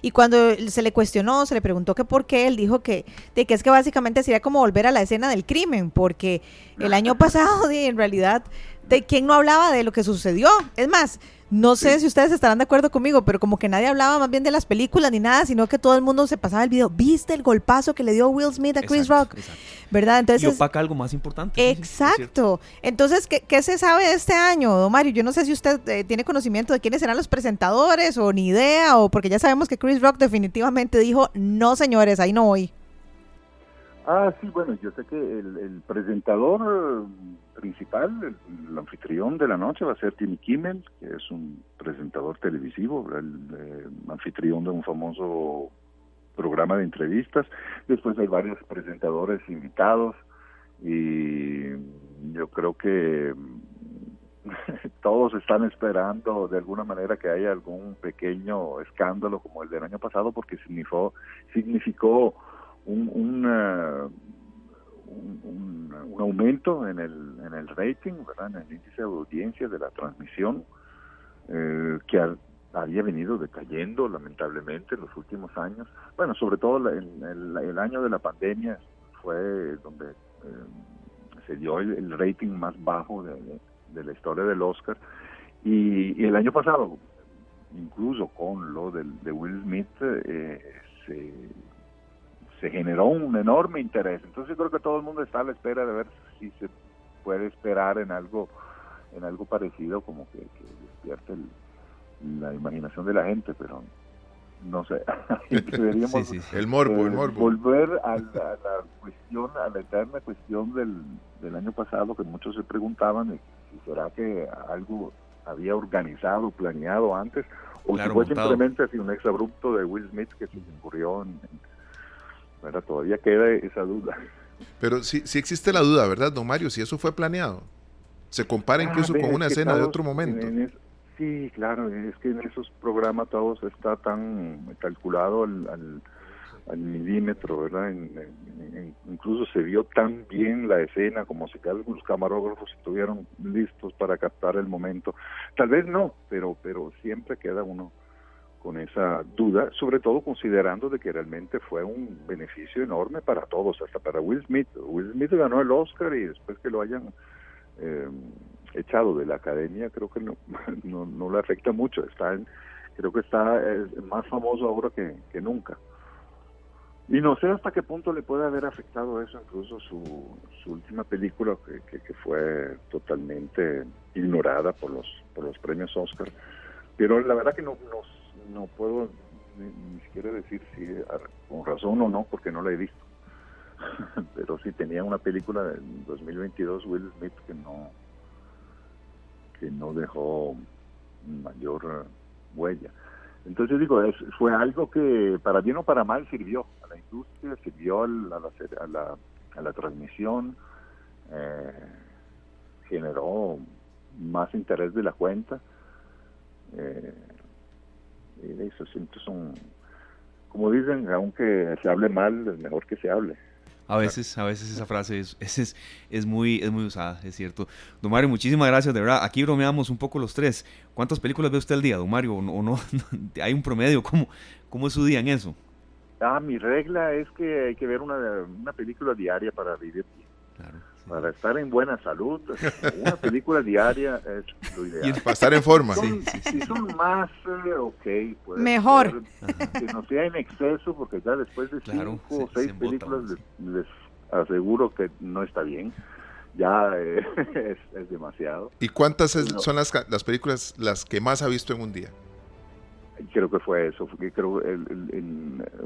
y cuando se le cuestionó, se le preguntó que por qué, él dijo que, de que es que básicamente sería como volver a la escena del crimen, porque el año pasado, en realidad, de quién no hablaba de lo que sucedió. Es más, no sé si ustedes estarán de acuerdo conmigo, pero como que nadie hablaba más bien de las películas ni nada, sino que todo el mundo se pasaba el video. ¿Viste el golpazo que le dio Will Smith a Chris Rock? ¿Verdad? Entonces, y opaca algo más importante. Exacto. Entonces, ¿qué, se sabe de este año, don Mario? Yo no sé si usted eh, tiene conocimiento de quiénes serán los presentadores o ni idea, o porque ya sabemos que Chris Rock definitivamente dijo, no señores, ahí no voy. Ah, sí, bueno, yo sé que el, presentador principal, el, anfitrión de la noche va a ser Timmy Kimmel, que es un presentador televisivo, el, eh, anfitrión de un famoso programa de entrevistas. Después hay varios presentadores invitados y yo creo que todos están esperando de alguna manera que haya algún pequeño escándalo como el del año pasado porque significó, significó un, un, aumento en el, en el rating, ¿verdad? en el índice de audiencia de la transmisión, eh, que había venido decayendo lamentablemente en los últimos años. Bueno, sobre todo el, el, año de la pandemia fue donde eh, se dio el, rating más bajo de, de, la historia del Oscar Y, el año pasado, incluso con lo de Will Smith, eh, se, se generó un enorme interés. Entonces creo que todo el mundo está a la espera de ver si se puede esperar en algo en algo parecido como que, despierte la imaginación de la gente, pero no sé. Deberíamos El morbo, el eh, morbo. Volver a la, cuestión, a la eterna cuestión del, del año pasado que muchos se preguntaban si será que algo había organizado, planeado antes, o si fue simplemente así un exabrupto de Will Smith que se incurrió en, Todavía queda esa duda. Pero sí, sí existe la duda, ¿verdad, don Mario? Si eso fue planeado. Se compara ah, incluso con una escena de otro momento. sí, claro, es que en esos programas todos está tan calculado al, al, milímetro, ¿verdad? incluso se vio tan bien la escena como si los camarógrafos estuvieron listos para captar el momento. Tal vez no, pero, pero siempre queda uno con esa duda, sobre todo considerando de que realmente fue un beneficio enorme para todos, hasta para Will Smith. Will Smith ganó el Oscar y después que lo hayan eh, echado de la academia, creo que no, no, le afecta mucho. Está creo que está más famoso ahora que, nunca. Y no sé hasta qué punto le puede haber afectado eso, incluso su, su última película que, que, fue totalmente ignorada por los, por los premios Oscar. Pero la verdad que no, nos no puedo ni, siquiera decir si con razón o no, porque no la he visto. Pero sí tenía una película del 2022, Will Smith, que no, que no dejó mayor huella. Entonces digo, fue algo que para bien o para mal sirvió a la industria, sirvió a la, transmisión, eh, generó más interés de la cuenta. Eh, eso siempre son, como dicen, aunque se hable mal, es mejor que se hable. A veces, a veces esa frase es, es, es, muy, es muy usada, es cierto. Don Mario, muchísimas gracias, de verdad. Aquí bromeamos un poco los tres. ¿Cuántas películas ve usted al día, don Mario? ¿O no? ¿Hay un promedio? ¿Cómo, ¿Cómo es su día en eso? Ah, mi regla es que hay que ver una, una película diaria para vivir bien. Claro para estar en buena salud, una película diaria es lo ideal. Y para estar en forma. Si son más, eh, ok. Puede Mejor. que no sea en exceso, porque ya después de cinco o seis películas les, aseguro que no está bien. Ya eh, es, demasiado. ¿Y cuántas son las, las películas las que más ha visto en un día? Creo que fue eso. creo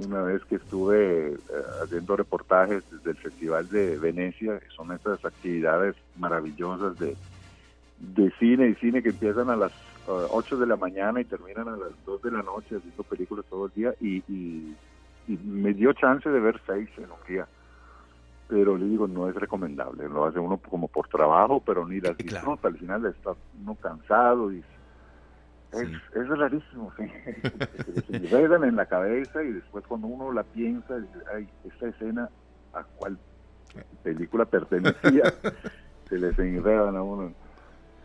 una vez que estuve eh, haciendo reportajes desde el Festival de Venecia, son estas actividades maravillosas de, de cine y cine que empiezan a las 8 de la mañana y terminan a las 2 de la noche haciendo películas todo el día y, y, me dio chance de ver seis en un día. Pero le digo, no es recomendable. Lo hace uno como por trabajo, pero ni las disfruta. Al final está uno cansado y es, es rarísimo, sí. se enredan en la cabeza y después cuando uno la piensa, ay, esta escena a cuál película pertenecía, se les enredan a uno.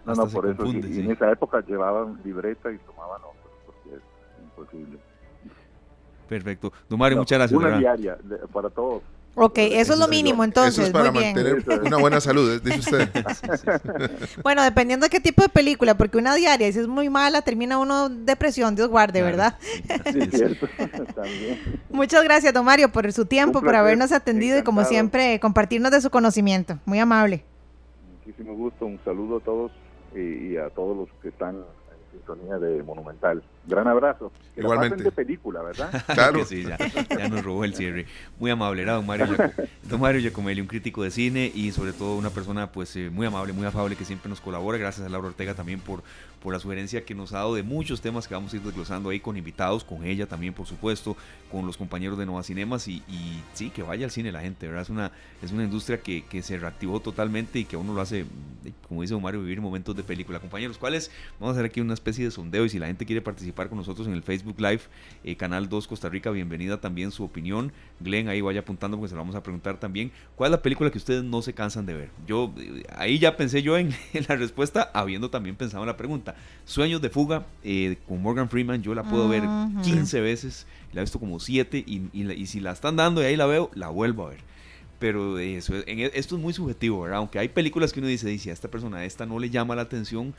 No, no, por eso. y en esa época llevaban libreta y tomaban otros, porque es imposible. Perfecto. Don Mario, muchas gracias. Una diaria para todos. Ok, eso es lo mínimo entonces. Eso es para mantener una buena salud, dice usted. bueno, dependiendo de qué tipo de película, porque una diaria, si es muy mala, termina uno depresión, Dios guarde, ¿verdad? Sí, cierto. Muchas gracias, don Mario, por su tiempo, por habernos atendido y como siempre, compartirnos de su conocimiento. Muy amable. Muchísimo gusto, un saludo a todos y a todos los que están sintonía de Monumental. Gran abrazo. Que Igualmente. de película, ¿verdad? Claro. sí, ya, ya, nos robó el cierre. Muy amable, era don Mario, don Mario Giacomelli, un crítico de cine y sobre todo una persona pues eh, muy amable, muy afable que siempre nos colabora. Gracias a Laura Ortega también por, por la sugerencia que nos ha dado de muchos temas que vamos a ir desglosando ahí con invitados, con ella también, por supuesto, con los compañeros de Nova Cinemas y, y sí, que vaya al cine la gente, ¿verdad? Es una, es una industria que, que, se reactivó totalmente y que a uno lo hace, como dice don Mario, vivir momentos de película. Compañeros, ¿cuáles? Vamos a hacer aquí una especie de sondeo y si la gente quiere participar con nosotros en el Facebook Live, eh, Canal 2 Costa Rica, bienvenida también su opinión. Glenn, ahí vaya apuntando porque se lo vamos a preguntar también. ¿Cuál es la película que ustedes no se cansan de ver? Yo, eh, ahí ya pensé yo en, la respuesta, habiendo también pensado en la pregunta. Sueños de fuga eh, con Morgan Freeman, yo la puedo ver 15 veces, la he visto como 7 y, y, si la están dando y ahí la veo, la vuelvo a ver pero eso, en, esto es muy subjetivo, ¿verdad? Aunque hay películas que uno dice, dice a esta persona esta no le llama la atención,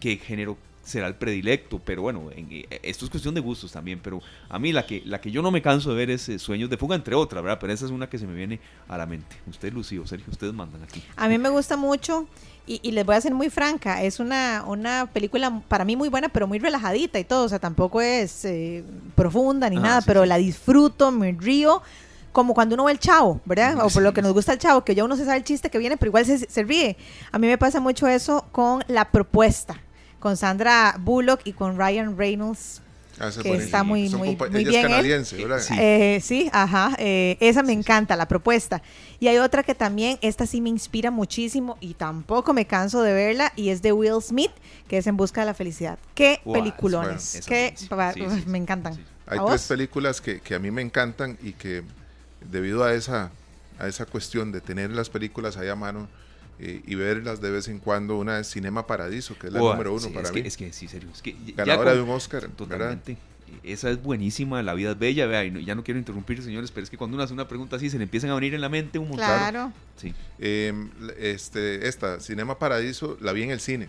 qué género será el predilecto, pero bueno, eh, esto es cuestión de gustos también, pero a mí la que, la que yo no me canso de ver es eh, Sueños de Fuga, entre otras, ¿verdad? Pero esa es una que se me viene a la mente. Usted, Lucío, Sergio, ustedes mandan aquí. A mí me gusta mucho y, les voy a ser muy franca, es una, una película para mí muy buena, pero muy relajadita y todo, o sea, tampoco es eh, profunda ni nada, pero la disfruto, me río como cuando uno ve el chavo, ¿verdad? O por lo que nos gusta el chavo, que ya uno se sabe el chiste que viene, pero igual se, se ríe. A mí me pasa mucho eso con La Propuesta con Sandra Bullock y con Ryan Reynolds. Ah, que está muy, muy, muy bien. ¿verdad? Sí. Eh, sí, ajá. Eh, esa me encanta, la propuesta. Y hay otra que también, esta sí me inspira muchísimo y tampoco me canso de verla, y es de Will Smith, que es En Busca de la Felicidad. Qué peliculones. Qué, me encantan. Hay tres películas que, que, a mí me encantan y que debido a esa, a esa cuestión de tener las películas ahí a mano, y verlas de vez en cuando. Una es Cinema Paradiso, que es la número uno para es mí. Que, es que, sí, serio. Es que Ganadora de un Oscar. Totalmente. Esa es buenísima, La vida es bella, vea, y ya no quiero interrumpir, señores, pero es que cuando uno hace una pregunta así, se le empiezan a venir en la mente un montón. Claro. Sí. Em, este, esta, Cinema Paradiso, la vi en el cine.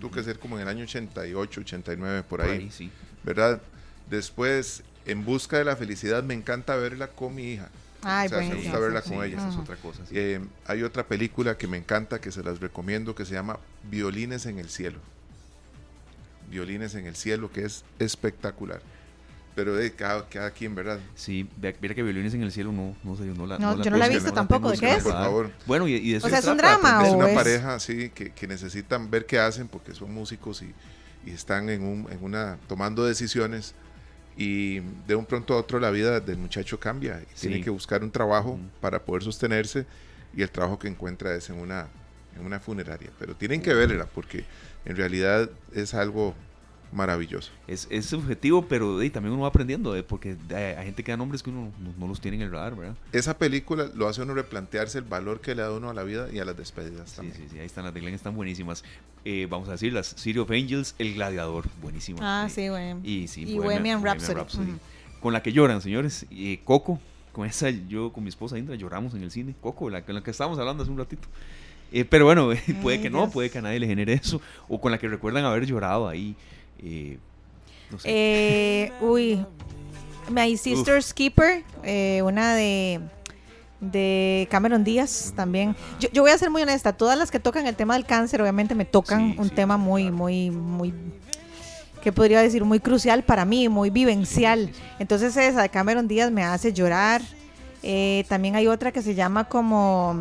Tuvo que ser como en el año 88, 89, por ahí. Por ahí sí. ¿Verdad? Después, En Busca de la Felicidad, me encanta verla con mi hija. Ay, me gusta verla con ella. es otra cosa. Eh, hay otra película que me encanta, que se las recomiendo, que se llama Violines en el Cielo. Violines en el Cielo, que es espectacular. Pero de cada, cada quien, ¿verdad? Sí, mira que Violines en el Cielo no, no sé, no la No, yo no la he visto tampoco, ¿de qué es? Por favor. Bueno, y, y O sea, es un drama, Es una pareja, sí, que, que, necesitan ver qué hacen porque son músicos y, y están en, un, en una, tomando decisiones y de un pronto a otro la vida del muchacho cambia. Tiene que buscar un trabajo para poder sostenerse y el trabajo que encuentra es en una, en una funeraria. Pero tienen que verla porque en realidad es algo maravilloso. Es, es subjetivo, pero también uno va aprendiendo, eh, porque hay, gente que da nombres que uno no, los tiene en el radar, ¿verdad? Esa película lo hace uno replantearse el valor que le da uno a la vida y a las despedidas sí, Sí, sí, ahí están las de Glenn, están buenísimas. Eh, vamos a decir, las City of Angels, El Gladiador, buenísima. Ah, sí, bueno. Y, sí, y Bohemian, Rhapsody. Con la que lloran, señores. y Coco, con esa yo con mi esposa Indra lloramos en el cine. Coco, la, con la que estábamos hablando hace un ratito. Eh, pero bueno, puede que no, puede que a nadie le genere eso. O con la que recuerdan haber llorado ahí. Eh, eh, uy, My Sister's Keeper, eh, una de de Cameron Díaz también. Yo, voy a ser muy honesta, todas las que tocan el tema del cáncer obviamente me tocan un tema muy, muy, muy, ¿qué podría decir? Muy crucial para mí, muy vivencial. Entonces esa de Cameron Díaz me hace llorar. también hay otra que se llama como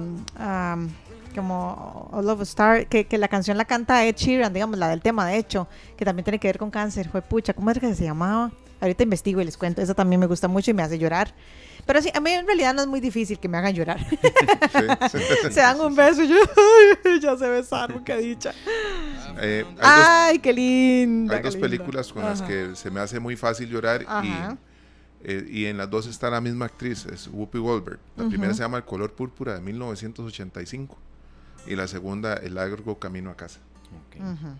como All of a Star, que, que, la canción la canta Ed Sheeran, digamos, la del tema, de hecho, que también tiene que ver con cáncer. Fue pucha, ¿cómo es que se llamaba? Ahorita investigo y les cuento. Esa también me gusta mucho y me hace llorar. Pero sí, a mí en realidad no es muy difícil que me hagan llorar. se dan un beso y yo, ya se besaron, qué dicha. Eh, Ay, qué lindo. Hay dos películas con las que se me hace muy fácil llorar y, eh, y en las dos está la misma actriz, es Whoopi Goldberg. La primera se llama El color púrpura de 1985 y la segunda, El largo camino a casa.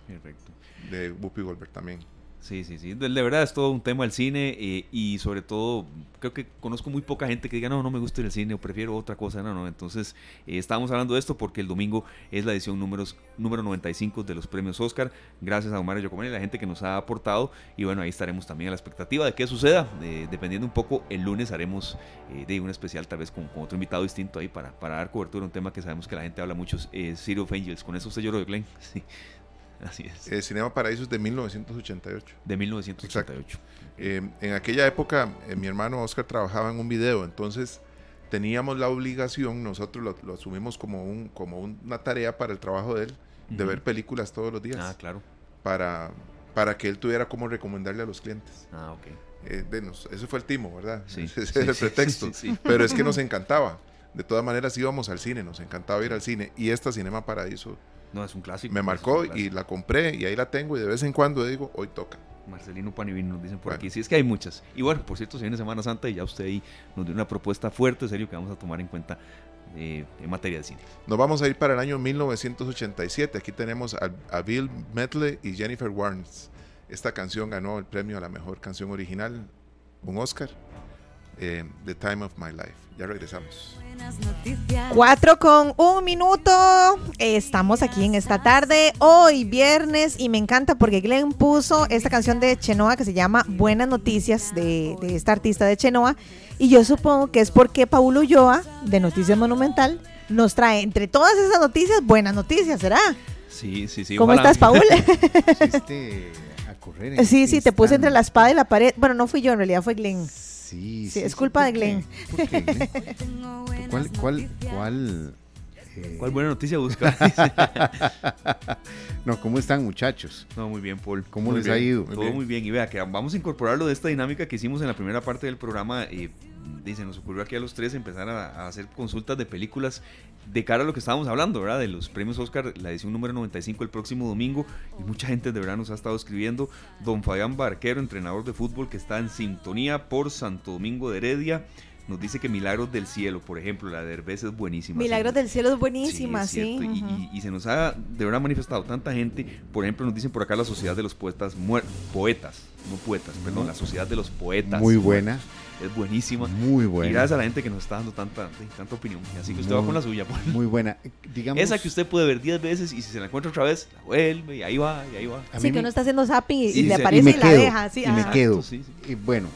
perfecto. De Whoopi Goldberg también. Sí, sí, sí. De, verdad es todo un tema el cine eh, y sobre todo creo que conozco muy poca gente que diga no, no me gusta el cine o prefiero otra cosa. No, no. Entonces eh, estamos hablando de esto porque el domingo es la edición números, número 95 de los premios Oscar. Gracias a Omar Yocomani y la gente que nos ha aportado. Y bueno, ahí estaremos también a la expectativa de qué suceda. Eh, dependiendo un poco, el lunes haremos de un especial tal vez con, otro invitado distinto ahí para, para dar cobertura a un tema que sabemos que la gente habla mucho, eh, City of Angels. Con eso usted lloró Glenn. Sí. Así es. El Cinema Paraíso es de 1988. De 1988. Eh, en aquella época, eh, mi hermano Oscar trabajaba en un video, entonces teníamos la obligación, nosotros lo, asumimos como, un, como una tarea para el trabajo de él, de ver películas todos los días. Ah, claro. Para, para que él tuviera como recomendarle a los clientes. Ah, ok. Eh, ese fue el timo, ¿verdad? Sí. Ese es el pretexto. Pero es que nos encantaba. De todas maneras íbamos al cine, nos encantaba ir al cine. Y esta Cinema Paraíso no, es un clásico. Me marcó y la compré y ahí la tengo y de vez en cuando digo, hoy toca. Marcelino Panivino nos dicen por aquí. Sí, es que hay muchas. Y bueno, por cierto, se viene Semana Santa y ya usted ahí nos dio una propuesta fuerte, serio, que vamos a tomar en cuenta eh, en materia de cine. Nos vamos a ir para el año 1987. Aquí tenemos a, Bill Medley y Jennifer Warnes. Esta canción ganó el premio a la mejor canción original, un Oscar. Eh, The Time of My Life. Ya regresamos. Cuatro con un minuto. Estamos aquí en esta tarde, hoy viernes, y me encanta porque Glenn puso esta canción de Chenoa que se llama Buenas Noticias de, de esta artista de Chenoa. Y yo supongo que es porque Paulo Ulloa, de Noticias Monumental, nos trae entre todas esas noticias buenas noticias, ¿será? Sí, sí, sí. ¿Cómo ojalá. estás, Paul? Pusiste a correr en sí, este sí, te puse entre la espada y la pared. Bueno, no fui yo, en realidad fue Glenn. Sí, Sí, es culpa ¿por de? Glenn. ¿Por qué, Glenn? ¿Cuál, cuál, cuál? eh, ¿Cuál buena noticia busca? no, ¿cómo están muchachos? no, muy bien, Paul. ¿Cómo Muy les bien, ha ido? Todo muy bien. Y vea que vamos a incorporarlo de esta dinámica que hicimos en la primera parte del programa. Y dice, nos ocurrió aquí a los tres empezar a, a hacer consultas de películas de cara a lo que estábamos hablando, ¿verdad? De los premios Oscar, la edición número 95 el próximo domingo. Y mucha gente de verdad nos ha estado escribiendo. Don Fabián Barquero, entrenador de fútbol que está en sintonía por Santo Domingo de Heredia. Nos dice que Milagros del Cielo, por ejemplo, la de Herbes es buenísima. Milagros Sí. del Cielo es Sí, buenísima, es sí. y- ujú. y, y se nos ha de verdad manifestado tanta gente. Por ejemplo, nos dicen por acá la Sociedad de los Poetas muer- Poetas, no poetas, perdón, la Sociedad de los Poetas. Muy buena, Es buenísima. muy Y buena. gracias a la gente que nos está dando tanta, tanta opinión. Así que usted va con la suya. Paul. Muy buena. Digamos, Esa que usted puede ver 10 veces y si se la encuentra otra vez, la vuelve y ahí va, y ahí va. Sí, que me- uno está haciendo zapping y, y Sí, le y aparece y, la quedo, deja. Sí, y me quedo. Sí, sí. Y bueno,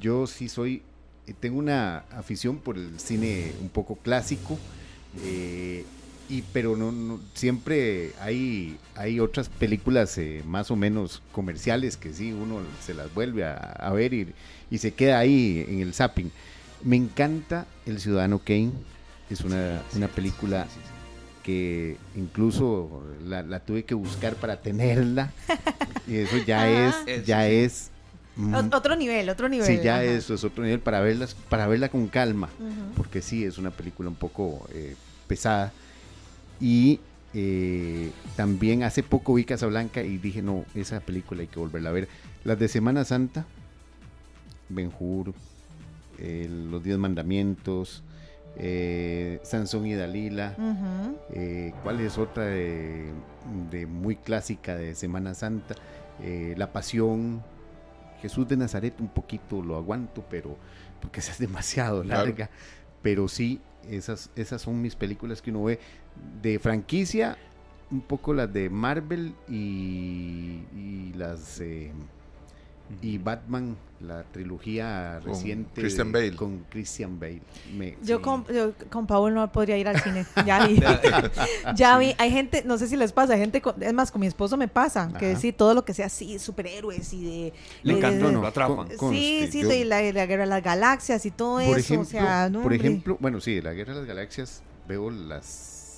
yo sí soy, eh, tengo una afición por el cine un poco clásico, eh, y pero no, no- siempre hay, hay otras películas eh, más o menos comerciales que sí, uno se las vuelve a, a ver y, y se queda ahí en el zapping. Me encanta El Ciudadano Kane, es una, una película Sí, sí, sí. que incluso la, la tuve que buscar para tenerla. Y eso ya Ajá. es, ya sí. es. mm, Otro nivel, otro nivel. Sí, ya ajá. eso es otro nivel para verlas, para verla con calma, porque sí es una película un poco eh, pesada. Y eh, también hace poco vi Casablanca y dije, no, esa película hay que volverla a ver. Las de Semana Santa, Ben Hur, eh, Los Diez Mandamientos, eh, Sansón y Dalila. Eh, ¿Cuál es otra de, de muy clásica de Semana Santa? Eh, La Pasión. Jesús de Nazaret un poquito lo aguanto, pero porque esa es demasiado Claro. larga. Pero sí, esas, esas son mis películas que uno ve de franquicia, un poco las de Marvel y, y las eh, y Batman, la trilogía Con reciente Christian Bale. con Christian Bale. Me- Yo, sí. con, yo con Paul no podría ir al cine. Ya vi. ya vi. Hay gente, no sé si les pasa, hay gente, con- es más, con mi esposo me pasa, que sí, todo lo que sea así, superhéroes y de... Le de- lo atrapan. con- Sí, conste, sí, yo- de la, la guerra de las galaxias y todo eso. por ejemplo, o sea, no, por hombre, ejemplo, bueno, sí, la Guerra de las Galaxias veo las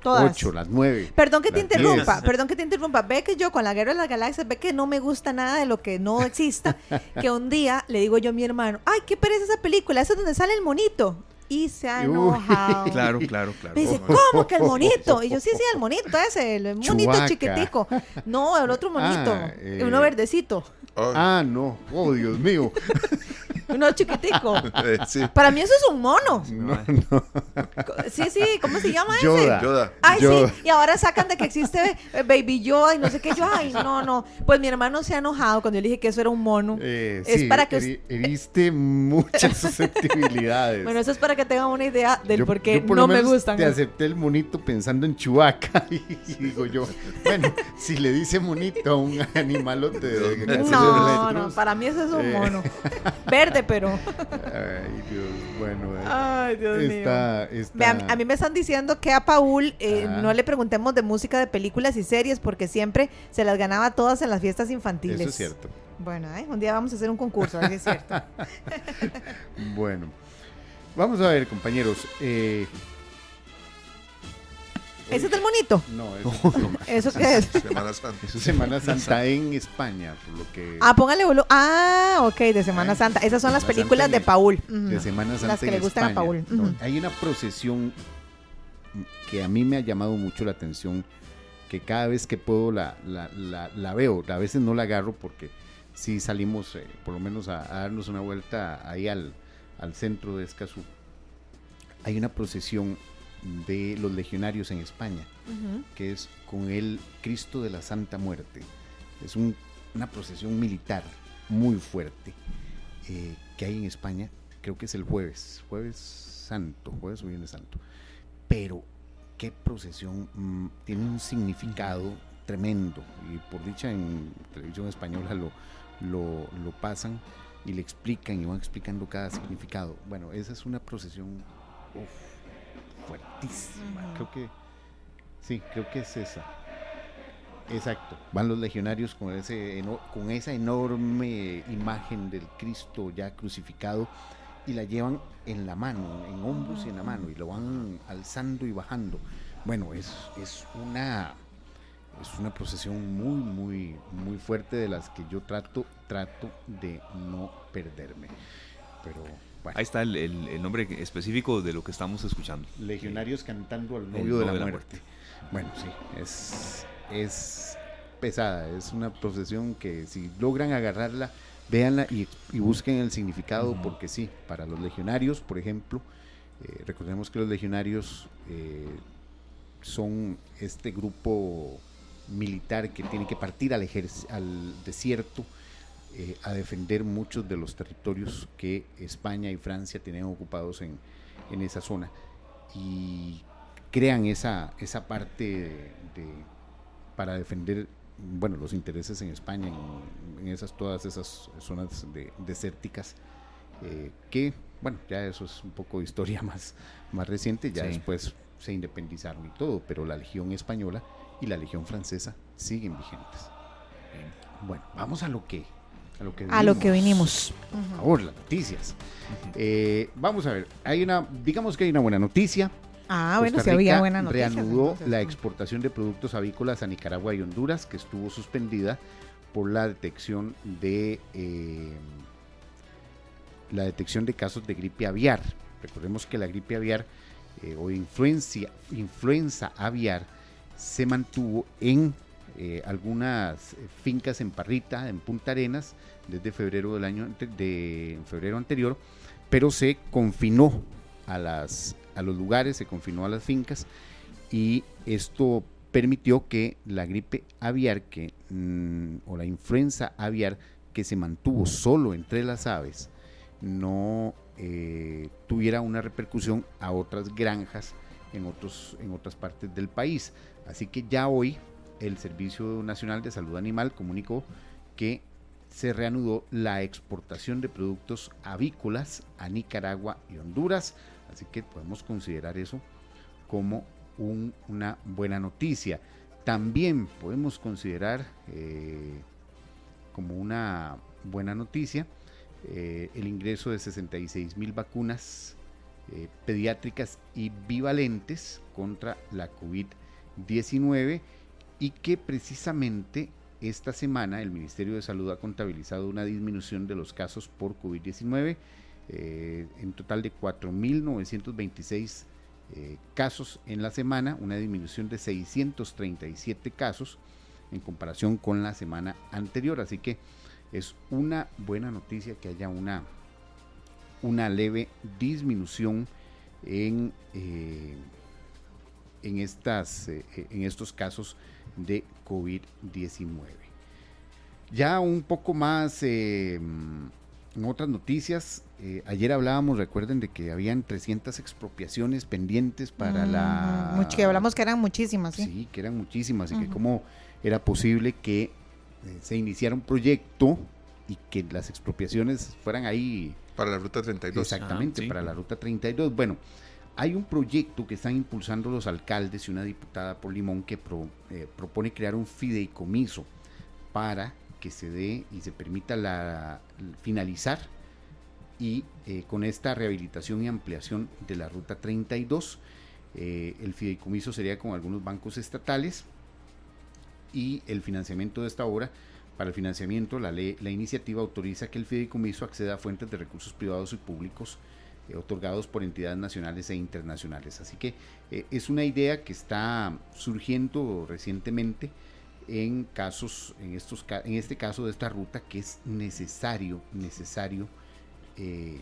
todas. 8, las 9. Perdón que te interrumpa, 10. perdón que te interrumpa. Ve que yo con la guerra de las galaxias, ve que no me gusta nada de lo que no exista. que un día le digo yo a mi hermano, ay, qué pereza esa película, esa es donde sale el monito. Y se ha Uy. enojado. Claro, claro, claro. Me dice, ¿cómo que el monito? Y yo, sí, sí, el monito ese, el monito Chubaca. chiquitico. No, el otro monito, Ah, eh. uno verdecito, Oh, Ah, no. Oh, Dios mío. Uno chiquitico. sí, Para mí eso es un mono. No, no. Sí, sí, ¿cómo se llama ese? Yoda. Yoda. Ay, Yoda. sí, y ahora sacan de que existe eh, Baby Yoda y no sé qué. Yo, ay, no, no. Pues mi hermano se ha enojado cuando yo le dije que eso era un mono. Eh, Es sí, para que heriste muchas susceptibilidades. Bueno, eso es para que tengan una idea del Yo- por qué yo por lo no me gustan. Te acepté el monito pensando en Chubaca. Y, digo yo, bueno, si le dice monito a un animalote de No, no, para mí eso es un Eh. mono. Verde, pero. Ay, Dios, bueno. eh, Ay, Dios mío. está, está- Vean, a mí me están diciendo que a Paul eh, no le preguntemos de música de películas y series porque siempre se las ganaba todas en las fiestas infantiles. Eso es cierto. Bueno, ¿eh? un día vamos a hacer un concurso, a ver si es cierto. Bueno, vamos a ver, compañeros. eh, ¿Ese es del monito? no, eso es ¿Eso qué es? Semana Santa. eso es Semana Santa en España, por lo que Ah, póngale volumen. Ah, ok, de Semana Santa. Esas son las películas Santa de Paul. De Semana Santa Las que en le gustan a España, Paul. donde Ujú. Hay una procesión que a mí me ha llamado mucho la atención, que cada vez que puedo la, la, la- la veo, a veces no la agarro porque sí salimos eh, por lo menos a, a darnos una vuelta ahí al, al centro de Escazú. Hay una procesión de los legionarios en España, que es con el Cristo de la Santa Muerte. Es un- una procesión militar muy fuerte eh, que hay en España creo que es el jueves, jueves santo, jueves o viernes santo. Pero qué procesión mm, tiene un significado tremendo y por dicha en televisión española lo, lo, lo pasan y le explican y van explicando cada significado. Bueno, esa es una procesión fuertísima. Creo que sí, creo que es esa. Exacto. Van los legionarios con con esa enorme imagen del Cristo ya crucificado y la llevan en la mano, en hombros y en la mano y lo van alzando y bajando. Bueno, es, es una es una procesión muy, muy, muy fuerte de las que yo trato, trato de no perderme. Pero Ahí está el, nombre específico de lo que estamos escuchando. Legionarios cantando al novio de, la, muerte. Bueno, sí, es, es pesada, es una procesión que si logran agarrarla, véanla y, busquen el significado, porque sí, para los legionarios, por ejemplo, eh, recordemos que los legionarios eh, son este grupo militar que tiene que partir al, al desierto eh, a defender muchos de los territorios que España y Francia tenían ocupados en, en esa zona. Y crean esa, esa parte de, para defender bueno, los intereses en España, en, esas, todas esas zonas de, desérticas, eh, que, bueno, ya eso es un poco de historia más, más reciente, ya después se independizaron y todo, pero la Legión Española y la Legión Francesa siguen vigentes. Bueno, vamos a lo que a lo que vinimos. A lo que vinimos. Por favor, las noticias. Eh, vamos a ver, hay una, digamos que hay una buena noticia. Ah, bueno, se había buena noticia. Reanudó la exportación de productos avícolas a Nicaragua y Honduras, que estuvo suspendida por la detección de eh, la detección de casos de gripe aviar. Recordemos que la gripe aviar eh, o influencia, influenza aviar se mantuvo en eh, algunas fincas en Parrita, en Punta Arenas, desde febrero del año de febrero anterior, pero se confinó a las a los lugares, se confinó a las fincas y esto permitió que la gripe aviar que mm, o la influenza aviar que se mantuvo solo entre las aves no eh, tuviera una repercusión a otras granjas en otros en otras partes del país. Así que ya hoy el Servicio Nacional de Salud Animal comunicó que se reanudó la exportación de productos avícolas a Nicaragua y Honduras, así que podemos considerar eso como una buena noticia. También podemos considerar eh, como una buena noticia eh, el ingreso de 66 mil vacunas eh, pediátricas y bivalentes contra la COVID-19 y que precisamente esta semana el Ministerio de Salud ha contabilizado una disminución de los casos por COVID-19, eh, en total de 4.926 eh, casos en la semana, una disminución de 637 casos en comparación con la semana anterior. Así que es una buena noticia que haya una, una leve disminución en, eh, en, estas, en estos casos de COVID-19. Ya un poco más eh, en otras noticias, eh, ayer hablábamos, recuerden, de que habían 300 expropiaciones pendientes para la... que hablamos que eran muchísimas, ¿sí? Sí, que eran muchísimas y que cómo era posible que eh, se iniciara un proyecto y que las expropiaciones fueran ahí... Para la Ruta 32. Exactamente, para la Ruta 32. Bueno, hay un proyecto que están impulsando los alcaldes y una diputada por Limón que eh, propone crear un fideicomiso para que se dé y se permita la, finalizar y eh, con esta rehabilitación y ampliación de la ruta 32. Eh, el fideicomiso sería con algunos bancos estatales y el financiamiento de esta obra. Para el financiamiento, la, ley, la iniciativa autoriza que el fideicomiso acceda a fuentes de recursos privados y públicos otorgados por entidades nacionales e internacionales. Así que eh, es una idea que está surgiendo recientemente en casos, en estos en este caso de esta ruta, que es necesario, necesario eh,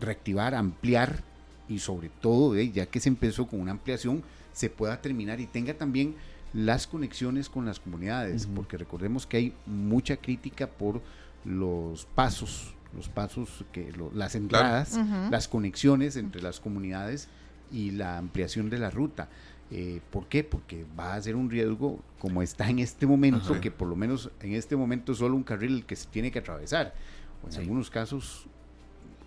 reactivar, ampliar y sobre todo, ya que se empezó con una ampliación, se pueda terminar y tenga también las conexiones con las comunidades, porque recordemos que hay mucha crítica por los pasos los pasos, que las entradas, las conexiones entre las comunidades y la ampliación de la ruta. Eh, ¿Por qué? Porque va a ser un riesgo como está en este momento, que por lo menos en este momento es solo un carril que se tiene que atravesar. O en algunos casos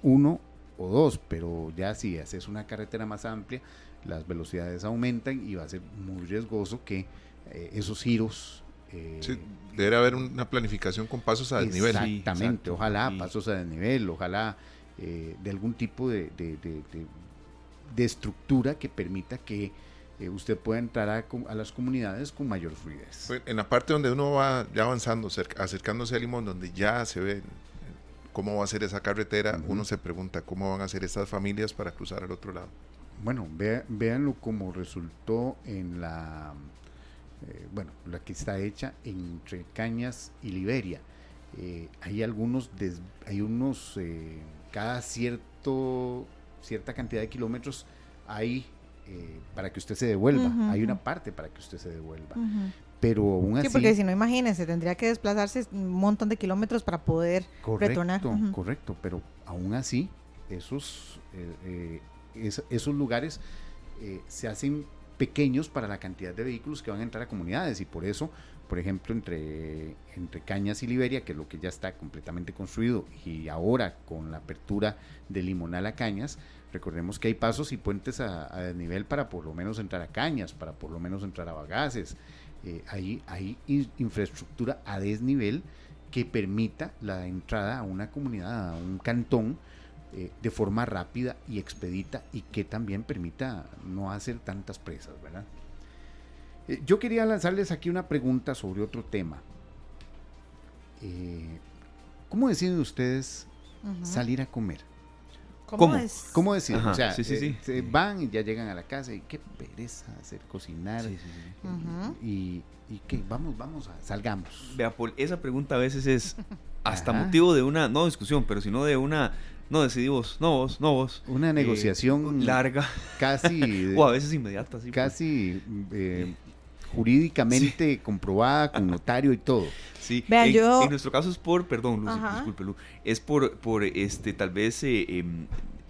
uno o dos, pero ya si haces una carretera más amplia, las velocidades aumentan y va a ser muy riesgoso que eh, esos giros... Eh, debe haber una planificación con pasos a desnivel. Exactamente, ojalá pasos a desnivel, ojalá de algún tipo de, de estructura que permita que eh, usted puede entrar a, las comunidades con mayor fluidez. Pues, en la parte donde uno va ya avanzando, acercándose a Limón, donde ya se ve cómo va a ser esa carretera, uno se pregunta cómo van a ser estas familias para cruzar al otro lado. Bueno, véanlo como resultó en la, eh, bueno, la que está hecha entre Cañas y Liberia. Eh, hay algunos, hay unos, cada cierto, cierta cantidad de kilómetros hay eh, para que usted se devuelva. Hay una parte para que usted se devuelva. Pero aún así. Sí, porque si no, imagínese, tendría que desplazarse un montón de kilómetros para poder correcto, retornar. Correcto, pero aún así, esos, eh, eh, esos lugares se hacen pequeños para la cantidad de vehículos que van a entrar a comunidades y por eso, por ejemplo, entre, entre Cañas y Liberia, que es lo que ya está completamente construido, y ahora con la apertura de Limonal a Cañas, Recordemos que hay pasos y puentes a, desnivel para por lo menos entrar a Cañas, para por lo menos entrar a Bagaces. Eh, hay, hay infraestructura a desnivel que permita la entrada a una comunidad, a un cantón, eh, de forma rápida y expedita y que también permita no hacer tantas presas, ¿verdad? Eh, yo quería lanzarles aquí una pregunta sobre otro tema. ¿Cómo deciden ustedes salir a comer? ¿Cómo? ¿Cómo decir? o sea, eh, van y ya llegan a la casa y qué pereza hacer cocinar. y, y que vamos, vamos, a, salgamos. Vea, Paul, esa pregunta a veces es hasta motivo de una, no discusión, pero sino de una, no decidimos, no vos, no vos. Una negociación eh, larga. Casi. o a veces inmediata, sí. Casi eh, jurídicamente comprobada con notario y todo. Sí, en, yo... en, nuestro caso es por, perdón, Lucy, disculpe, Lu, es por, por este, tal vez eh, em,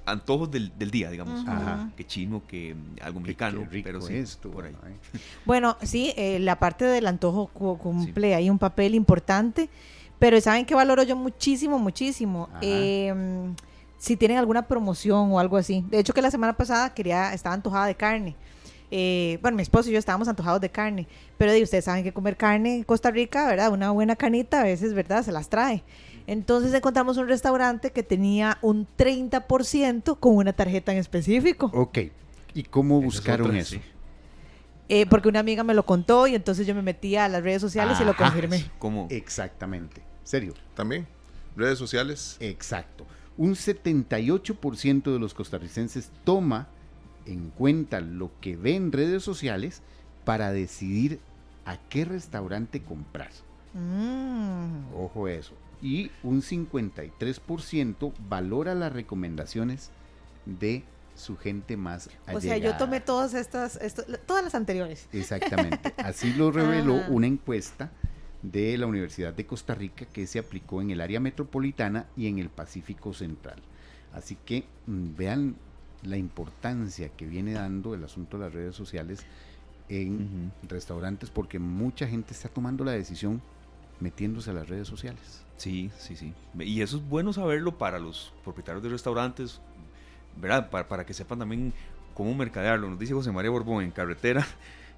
antojos del, del, día, digamos. Ajá. Que chino, que em, algo mexicano, pero sí, esto, por ahí. Bueno, sí, eh, la parte del antojo cumple ahí un papel importante, pero ¿saben qué valoro yo muchísimo, muchísimo? Eh, si tienen alguna promoción o algo así. De hecho, que la semana pasada quería, estaba antojada de carne. Eh, bueno, mi esposo y yo estábamos antojados de carne, pero de ustedes saben que comer carne en Costa Rica, ¿verdad? Una buena canita a veces, ¿verdad? Se las trae. Entonces encontramos un restaurante que tenía un 30% con una tarjeta en específico. Ok. ¿Y cómo buscaron eso? Eh, porque una amiga me lo contó y entonces yo me metí a las redes sociales y lo confirmé. ¿Cómo? Exactamente. ¿Serio? ¿También? ¿Redes sociales? Exacto. Un 78% de los costarricenses toma en cuenta lo que ve en redes sociales para decidir a qué restaurante comprar. Mm. Ojo eso. Y un 53% valora las recomendaciones de su gente más allegada. O sea, yo tomé todas estas, todas las anteriores. Exactamente. Así lo reveló ah. una encuesta de la Universidad de Costa Rica que se aplicó en el área metropolitana y en el Pacífico Central. Así que mm, vean la importancia que viene dando el asunto de las redes sociales en restaurantes porque mucha gente está tomando la decisión metiéndose a las redes sociales. Sí, sí, sí. Y eso es bueno saberlo para los propietarios de restaurantes, ¿verdad? Para, para que sepan también cómo mercadearlo. Nos dice José María Borbón en carretera.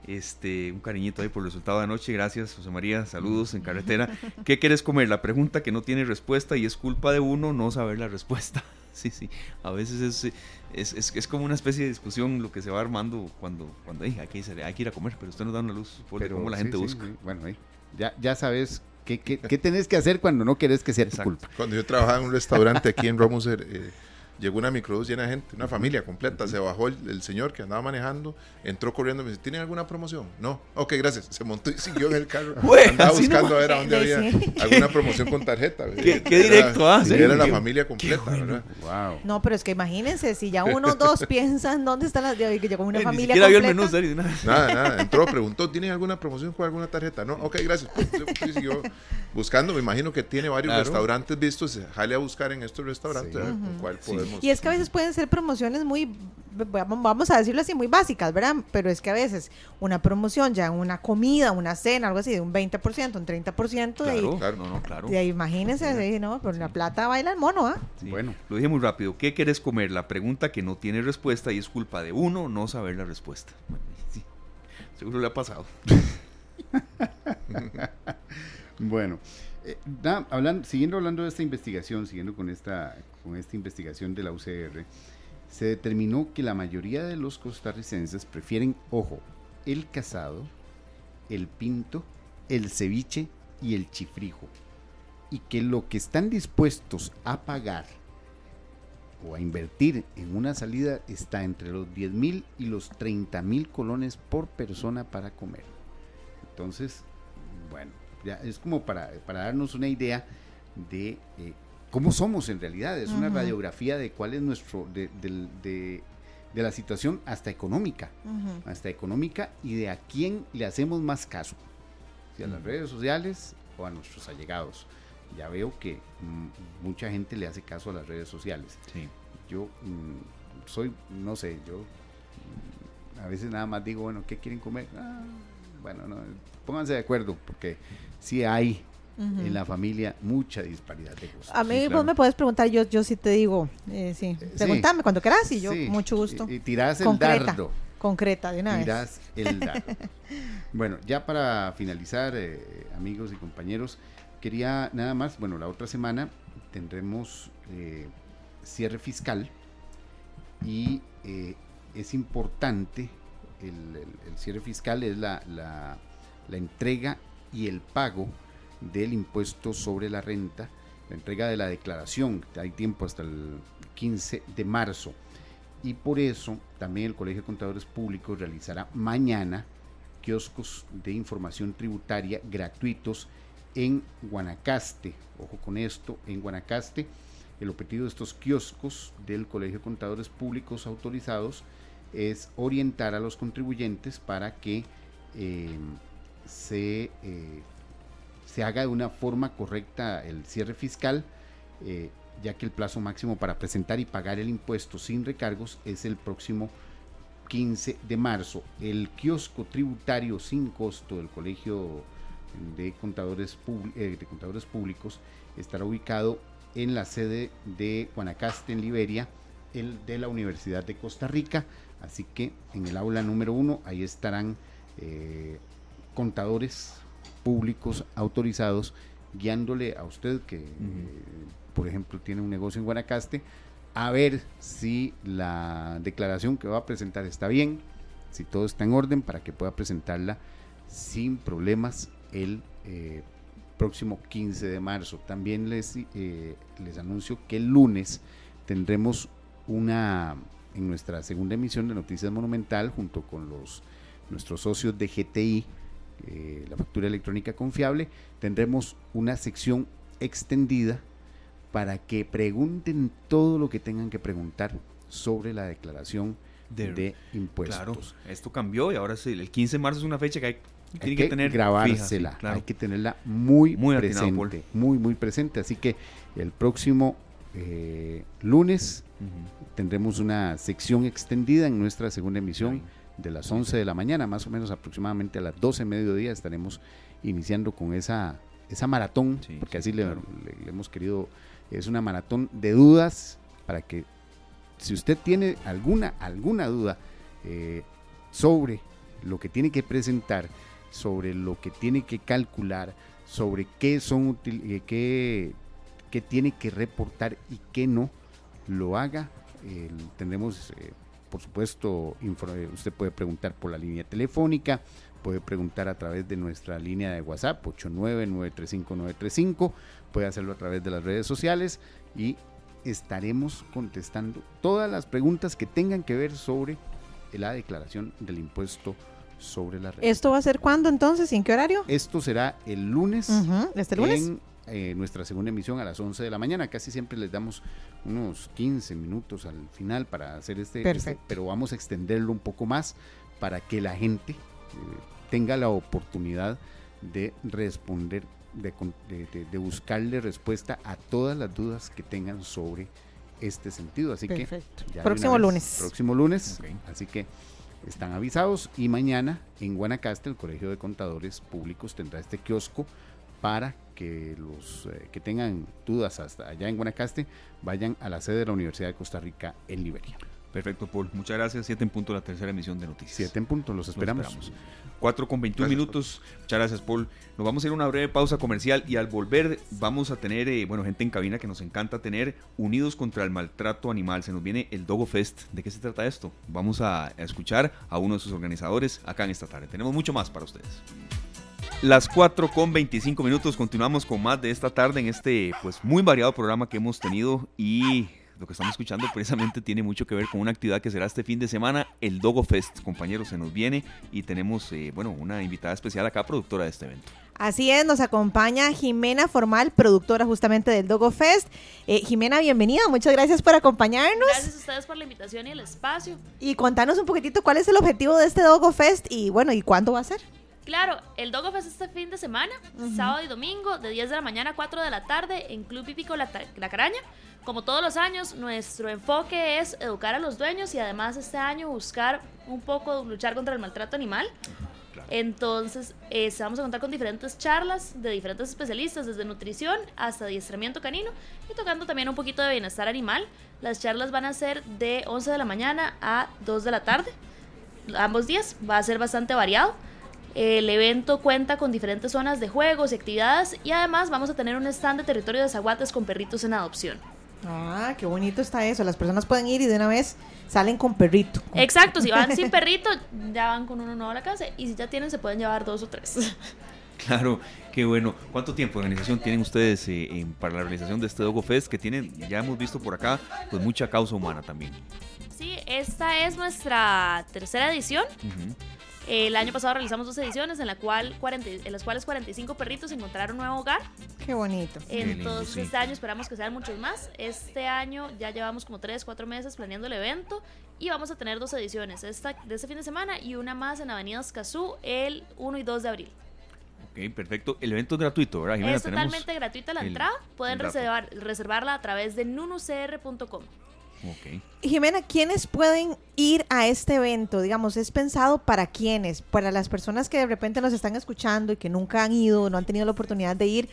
Este, un cariñito ahí por el resultado de anoche. Gracias, José María. Saludos en carretera. ¿Qué quieres comer? La pregunta que no tiene respuesta y es culpa de uno no saber la respuesta. Sí, sí. A veces es, es, es, como una especie de discusión lo que se va armando cuando, cuando hay, que ir, hay que ir a comer, pero usted nos da una luz por cómo la gente busca. Bueno, ya, ya sabes qué, qué, qué, tenés que hacer cuando no querés que sea tu culpa. Cuando yo trabajaba en un restaurante aquí en Romoser, eh, llegó una microbús llena de gente, una familia completa. Se bajó el, señor que andaba manejando, entró corriendo y me dice: ¿Tienen alguna promoción? No. Ok, gracias. Se montó y siguió en el carro. andaba buscando a ver a dónde había alguna promoción con tarjeta. ¿Qué, directo hace? Era la familia completa, ¿verdad? Wow. No, pero es que imagínense, si ya uno o dos piensan dónde está la. que llegó una familia completa. Vio el menú, nada, nada. Entró, preguntó: ¿Tienen alguna promoción con alguna tarjeta? No. Ok, gracias. Pues, siguió buscando. Me imagino que tiene varios restaurantes vistos. Jale a buscar en estos restaurantes con cuál podemos. Y es que a veces pueden ser promociones muy, vamos a decirlo así, muy básicas, ¿verdad? Pero es que a veces una promoción ya una comida, una cena, algo así, de un 20%, un 30%, de ahí, claro, no, no, claro. De ahí imagínense, ¿no? Pero la plata baila el mono, ¿ah? Bueno, lo dije muy rápido. ¿Qué quieres comer? La pregunta que no tiene respuesta y es culpa de uno no saber la respuesta. sí, seguro le ha pasado. bueno, eh, hablando, siguiendo hablando de esta investigación, siguiendo con esta, con esta investigación de la UCR, se determinó que la mayoría de los costarricenses prefieren, ojo, el casado, el pinto, el ceviche y el chifrijo. Y que lo que están dispuestos a pagar o a invertir en una salida está entre los 10 mil y los 30 mil colones por persona para comer. Entonces, bueno, ya es como para, darnos una idea de eh, cómo somos en realidad. Es una radiografía de cuál es nuestro, de, de, la situación hasta económica, hasta económica y de a quién le hacemos más caso. Si a las redes sociales o a nuestros allegados. Ya veo que mm, mucha gente le hace caso a las redes sociales. Yo mm, soy, no sé, yo mm, a veces nada más digo, bueno, ¿qué quieren comer? Ah, bueno, no, pónganse de acuerdo, porque si hay en la familia mucha disparidad de gustos. A mí vos me puedes preguntar, yo, yo sí te digo, eh, sí, eh, pregúntame cuando quieras y yo mucho gusto. Y, tirás el dardo. Concreta, de una tirás el dardo. bueno, ya para finalizar, eh, amigos y compañeros, quería nada más, bueno, la otra semana tendremos cierre fiscal y es importante el, cierre fiscal es la, la, entrega y el pago del impuesto sobre la renta, la entrega de la declaración, hay tiempo hasta el 15 de marzo. Y por eso también el Colegio de Contadores Públicos realizará mañana kioscos de información tributaria gratuitos en Guanacaste. Ojo con esto, en Guanacaste. El objetivo de estos kioscos del Colegio de Contadores Públicos autorizados es orientar a los contribuyentes para que eh, se, eh, se, haga de una forma correcta el cierre fiscal, eh, ya que el plazo máximo para presentar y pagar el impuesto sin recargos es el próximo 15 de marzo. El kiosco tributario sin costo del Colegio de Contadores, de Contadores Públicos estará ubicado en la sede de Guanacaste, en Liberia, el de la Universidad de Costa Rica. Así que en el aula número uno, ahí estarán eh, contadores públicos autorizados guiándole a usted que, por ejemplo, tiene un negocio en Guanacaste, a ver si la declaración que va a presentar está bien, si todo está en orden para que pueda presentarla sin problemas el eh, próximo 15 de marzo. También les, eh, les anuncio que el lunes tendremos una en nuestra segunda emisión de Noticias Monumental junto con los nuestros socios de GTI, eh, la factura electrónica confiable, tendremos una sección extendida para que pregunten todo lo que tengan que preguntar sobre la declaración de, impuestos. Claro, esto cambió y ahora sí, el 15 de marzo es una fecha que hay, que, que, tener grabársela, hay que tenerla muy, muy presente, muy muy presente, así que el próximo eh, lunes tendremos una sección extendida en nuestra segunda emisión de las 11 de la mañana, más o menos aproximadamente a las 12 de mediodía estaremos iniciando con esa, esa maratón, porque así le, hemos querido, es una maratón de dudas para que si usted tiene alguna, alguna duda eh, sobre lo que tiene que presentar, sobre lo que tiene que calcular, sobre qué son eh, qué qué tiene que reportar y qué no, lo haga. tendremos, eh, por supuesto, usted puede preguntar por la línea telefónica, puede preguntar a través de nuestra línea de WhatsApp 89935 puede hacerlo a través de las redes sociales y estaremos contestando todas las preguntas que tengan que ver sobre la declaración del impuesto sobre la renta. ¿Esto va a ser cuándo entonces y en qué horario? Esto será el lunes. ¿Este lunes? En eh, nuestra segunda emisión a las 11 de la mañana. Casi siempre les damos unos 15 minutos al final para hacer este, este Perfecto. pero vamos a extenderlo un poco más para que la gente eh, tenga la oportunidad de responder, de, de- de- de buscarle respuesta a todas las dudas que tengan sobre este sentido. Así Perfecto. que ya Próximo vez, lunes. Próximo lunes. Así que están avisados y mañana en Guanacaste el Colegio de Contadores Públicos tendrá este kiosco para que los eh, que tengan dudas hasta allá en Guanacaste vayan a la sede de la Universidad de Costa Rica en Liberia. Perfecto, Paul. Muchas gracias. Siete en punto la tercera emisión de noticias. Siete en punto, los Los esperamos. 4 con 21 Gracias, minutos. Muchas gracias, Paul. Nos vamos a ir a una breve pausa comercial y al volver vamos a tener, eh, bueno, gente en cabina que nos encanta tener, Unidos contra el Maltrato Animal. Se nos viene el Dogo Fest. ¿De qué se trata esto? Vamos a, a escuchar a uno de sus organizadores acá en esta tarde. Tenemos mucho más para ustedes. Las 4 con 25 minutos. Continuamos con más de esta tarde en este, pues, muy variado programa que hemos tenido y lo que estamos escuchando precisamente tiene mucho que ver con una actividad que será este fin de semana, el Dogo Fest. Compañeros, se nos viene y tenemos, eh, bueno, una invitada especial acá, productora de este evento. Así es, nos acompaña Jimena Formal, productora justamente del Dogo Fest. Eh, Jimena, bienvenida, muchas gracias por acompañarnos Gracias a ustedes por la invitación y el espacio. y contanos un poquitito cuál es el objetivo de este Dogo Fest y bueno, ¿y cuándo va a ser? Claro, el Dogo Fest este fin de semana, sábado y domingo, de 10 de la mañana a 4 de la tarde, en Club Hípico La Caraña. Como todos los años, nuestro enfoque es educar a los dueños y además este año buscar un poco luchar contra el maltrato animal. Entonces, eh, vamos a contar con diferentes charlas de diferentes especialistas, desde nutrición hasta adiestramiento canino y tocando también un poquito de bienestar animal. Las charlas van a ser de 11 de la mañana a 2 de la tarde, ambos días, va a ser bastante variado. El evento cuenta con diferentes zonas de juegos y actividades y además vamos a tener un stand de territorio de zaguates con perritos en adopción. Ah, qué bonito está eso. Las personas pueden ir y de una vez salen con perrito. Con- Exacto, si van sin perrito, ya van con uno nuevo a la casa y si ya tienen, se pueden llevar dos o tres. Claro, qué bueno. ¿Cuánto tiempo de organización tienen ustedes eh, en- para la realización de este Dogo Fest que tienen, ya hemos visto por acá, pues mucha causa humana también? Sí, esta es nuestra tercera edición. El año pasado realizamos dos ediciones en, la cual 40 en las cuales 45 perritos encontraron un nuevo hogar. Qué bonito. Qué lindo, Entonces sí. este año esperamos que sean muchos más. Este año ya llevamos como 3, 4 meses planeando el evento y vamos a tener dos ediciones, esta de este fin de semana y una más en Avenida Escazú el 1 y 2 de abril. Ok, perfecto. El evento es gratuito, ¿verdad, Jimena? es totalmente gratuita la entrada. Pueden reservar, reservarla a través de nunucr.com. Jimena, ¿quiénes pueden ir a este evento? Digamos, ¿es pensado para quiénes? Para las personas que de repente nos están escuchando y que nunca han ido, no han tenido la oportunidad de ir.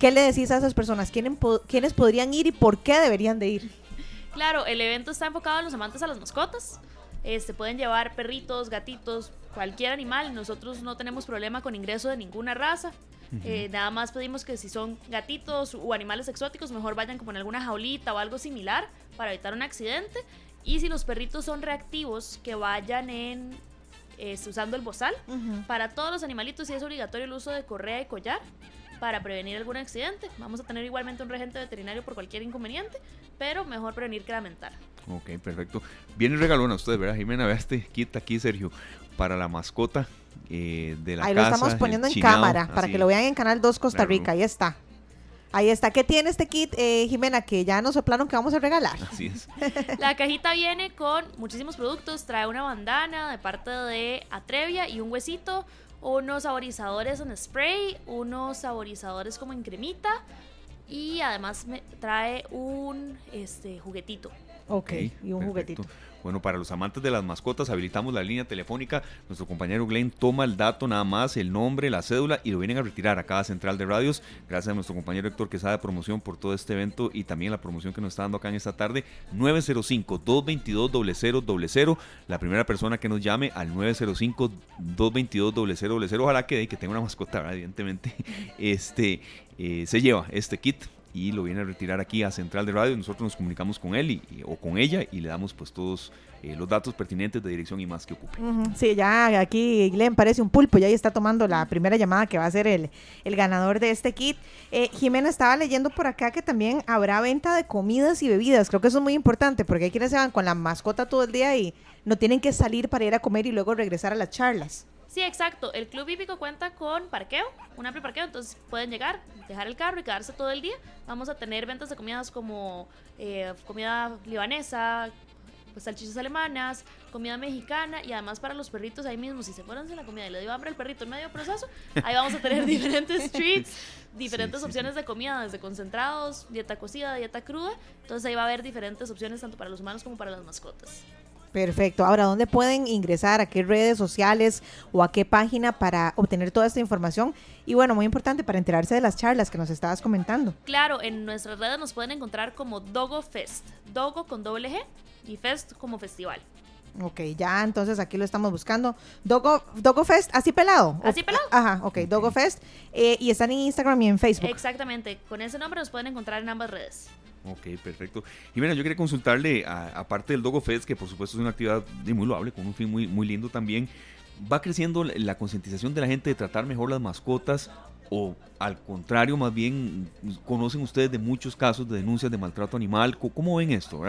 ¿Qué le decís a esas personas? ¿Quiénes, po- quiénes podrían ir y por qué deberían de ir? Claro, el evento está enfocado a los amantes a las mascotas. Este, pueden llevar perritos, gatitos, cualquier animal. Nosotros no tenemos problema con ingreso de ninguna raza. Eh, nada más pedimos que si son gatitos o animales exóticos, mejor vayan como en alguna jaulita o algo similar para evitar un accidente. Y si los perritos son reactivos, que vayan en este, usando el bozal. Para todos los animalitos sí es obligatorio el uso de correa y collar para prevenir algún accidente. Vamos a tener igualmente un regente veterinario por cualquier inconveniente, pero mejor prevenir que lamentar. Ok, perfecto. Viene regalona usted, ¿verdad, Jimena? Vea este kit aquí, Sergio, para la mascota eh, de la Ahí casa. lo estamos poniendo en chinao, cámara para así. que lo vean en Canal 2 Costa. Rica. Ahí está. Ahí está. ¿Qué tiene este kit, eh, Jimena? Que ya nos soplaron que vamos a regalar. Así es. La cajita viene con muchísimos productos, trae una bandana de parte de Atrevia y un huesito, unos saborizadores en spray, unos saborizadores como en cremita y además me trae un este juguetito. Ok, y un perfecto. juguetito. Bueno, para los amantes de las mascotas, habilitamos la línea telefónica. Nuestro compañero Glenn toma el dato nada más, el nombre, la cédula y lo vienen a retirar a cada central de radios. Gracias a nuestro compañero Héctor que sabe promoción por todo este evento y también la promoción que nos está dando acá en esta tarde. 905-222-0000. La primera persona que nos llame al 905-222-0000. Ojalá que, que tenga una mascota, evidentemente. Este, eh, se lleva este kit y lo viene a retirar aquí a Central de Radio. Nosotros nos comunicamos con él y, o con ella y le damos pues todos eh, los datos pertinentes de dirección y más que ocupe. Sí, ya aquí Glenn parece un pulpo, ya ahí está tomando la primera llamada que va a ser el, el ganador de este kit. Eh, Jimena estaba leyendo por acá que también habrá venta de comidas y bebidas. Creo que eso es muy importante porque hay quienes se van con la mascota todo el día y no tienen que salir para ir a comer y luego regresar a las charlas. Sí, exacto. El Club Hípico cuenta con parqueo, un amplio parqueo, entonces pueden llegar, dejar el carro y quedarse todo el día. Vamos a tener ventas de comidas como eh, comida libanesa, pues salchichas alemanas, comida mexicana y además para los perritos ahí mismo, si se fueron sin la comida y le dio hambre al perrito en medio proceso, ahí vamos a tener diferentes treats, diferentes opciones de comida, desde concentrados, dieta cocida, dieta cruda, entonces ahí va a haber diferentes opciones tanto para los humanos como para las mascotas. Perfecto. Ahora, ¿dónde pueden ingresar? ¿A qué redes sociales o a qué página para obtener toda esta información? Y bueno, muy importante para enterarse de las charlas que nos estabas comentando. Claro, en nuestras redes nos pueden encontrar como Dogo Fest. Dogo con doble G y Fest como festival. Ok, ya entonces aquí lo estamos buscando. Dogo, Dogo Fest, así pelado. Así pelado. Ajá, ok, Dogo Fest. Eh, y están en Instagram y en Facebook. Exactamente, con ese nombre nos pueden encontrar en ambas redes. Ok, perfecto. Y mira, yo quería consultarle, aparte del Dogo Fest, que por supuesto es una actividad muy loable, con un fin muy, muy lindo también, ¿va creciendo la concientización de la gente de tratar mejor las mascotas? ¿O al contrario, más bien, conocen ustedes de muchos casos de denuncias de maltrato animal? ¿Cómo ven esto?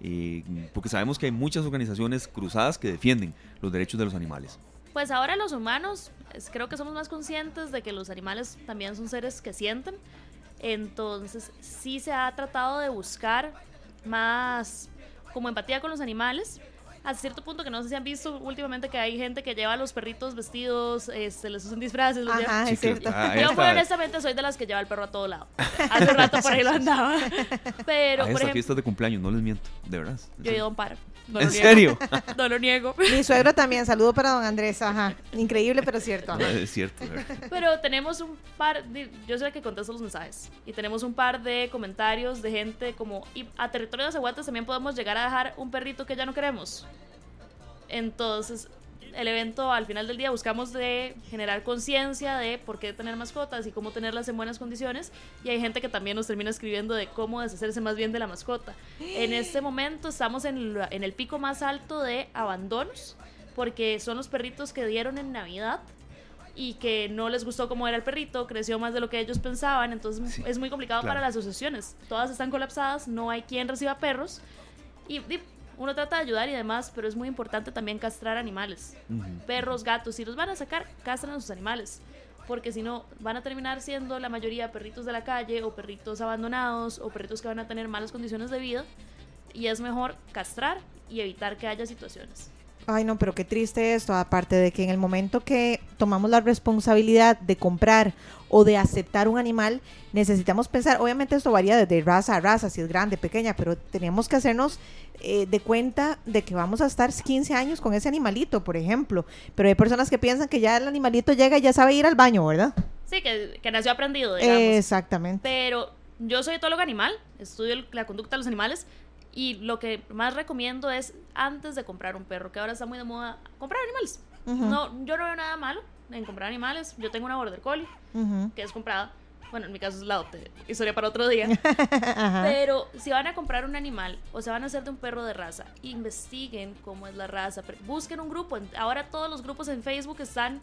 Eh, porque sabemos que hay muchas organizaciones cruzadas que defienden los derechos de los animales. Pues ahora los humanos creo que somos más conscientes de que los animales también son seres que sienten entonces, sí se ha tratado de buscar más como empatía con los animales. A cierto punto que no sé si han visto últimamente que hay gente que lleva a los perritos vestidos, se este, les usan disfraces. Ajá, es cierto. Ah, Yo honestamente soy de las que lleva al perro a todo lado. Hace rato por ahí lo andaba. Pero, a por fiestas de cumpleaños, no les miento, de verdad. Yo he ido a un par. ¿En serio? no lo niego. Mi suegro también, saludo para don Andrés, ajá. Increíble, pero cierto. Es cierto. Pero tenemos un par, yo soy la que contesto los mensajes, y tenemos un par de comentarios de gente como, y a territorio de Aguates también podemos llegar a dejar un perrito que ya no queremos. Entonces, el evento al final del día buscamos de generar conciencia de por qué tener mascotas y cómo tenerlas en buenas condiciones y hay gente que también nos termina escribiendo de cómo deshacerse más bien de la mascota. En este momento estamos en, en el pico más alto de abandonos porque son los perritos que dieron en Navidad y que no les gustó cómo era el perrito, creció más de lo que ellos pensaban, entonces es muy complicado para las asociaciones. Todas están colapsadas, no hay quien reciba perros y, y uno trata de ayudar y demás, pero es muy importante también castrar animales. Perros, gatos, si los van a sacar, castran a sus animales. Porque si no, van a terminar siendo la mayoría perritos de la calle o perritos abandonados o perritos que van a tener malas condiciones de vida. Y es mejor castrar y evitar que haya situaciones. Ay, no, pero qué triste esto, aparte de que en el momento que tomamos la responsabilidad de comprar o de aceptar un animal, necesitamos pensar, obviamente esto varía desde raza a raza, si es grande, pequeña, pero tenemos que hacernos eh, de cuenta de que vamos a estar 15 años con ese animalito, por ejemplo. Pero hay personas que piensan que ya el animalito llega y ya sabe ir al baño, ¿verdad? Sí, que, que nació aprendido, digamos. Exactamente. Pero yo soy etólogo animal, estudio la conducta de los animales y lo que más recomiendo es antes de comprar un perro, que ahora está muy de moda, comprar animales. no, yo no veo nada malo en comprar animales. Yo tengo una border collie que es comprada. Bueno, en mi caso es la otra historia para otro día. Pero si van a comprar un animal o se van a hacer de un perro de raza, investiguen cómo es la raza. Busquen un grupo. Ahora todos los grupos en Facebook están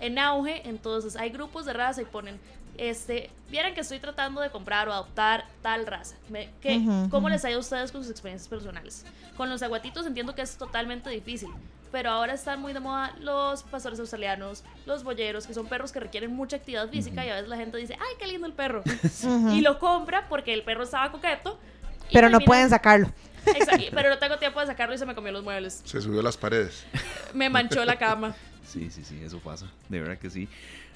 en auge, entonces hay grupos de raza y ponen este, vieran que estoy tratando de comprar o adoptar tal raza. ¿qué, ¿Cómo les ha ido a ustedes con sus experiencias personales? Con los aguatitos entiendo que es totalmente difícil, pero ahora están muy de moda los pastores australianos, los boyeros, que son perros que requieren mucha actividad física y a veces la gente dice, ay, qué lindo el perro. Y lo compra porque el perro estaba coqueto. Pero no pueden sacarlo. Exacto, pero no tengo tiempo de sacarlo y se me comió los muebles. Se subió a las paredes. Me manchó la cama. Sí, sí, sí, eso pasa. De verdad que sí.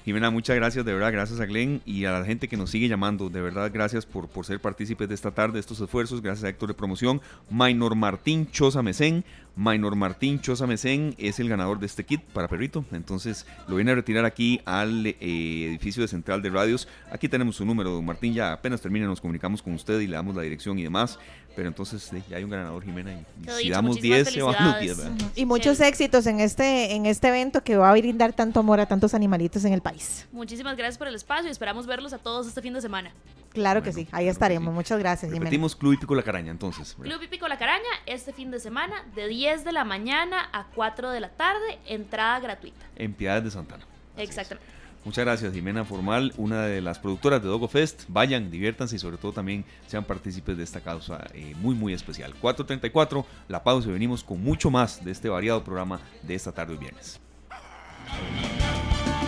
Jimena, muchas gracias, de verdad, gracias a Glenn y a la gente que nos sigue llamando. De verdad, gracias por, por ser partícipes de esta tarde, de estos esfuerzos. Gracias a Héctor de Promoción. Maynor Martín Chosa Mesén. Maynor Martín Chosa Mesén es el ganador de este kit para perrito. Entonces lo viene a retirar aquí al eh, edificio de Central de Radios. Aquí tenemos su número, Martín. Ya apenas termina, nos comunicamos con usted y le damos la dirección y demás. Pero entonces ya hay un ganador, Jimena. Y, si damos 10, se van los 10. Y muchos éxitos en este, en este evento que va a brindar tanto amor a tantos animalitos en el país. Muchísimas gracias por el espacio y esperamos verlos a todos este fin de semana. Claro que sí, ahí estaremos. Muchas gracias, Jimena. Repetimos Club Hípico La Caraña, entonces. ¿verdad? Club Hípico La Caraña este fin de semana de 10 de la mañana a 4 de la tarde, entrada gratuita. En Piedades de Santana. Exactamente. Muchas gracias, Jimena Formal, una de las productoras de Dogo Fest. Vayan, diviértanse y sobre todo también sean partícipes de esta causa eh, muy, muy especial. 4.34, la pausa y venimos con mucho más de este variado programa de esta tarde y viernes.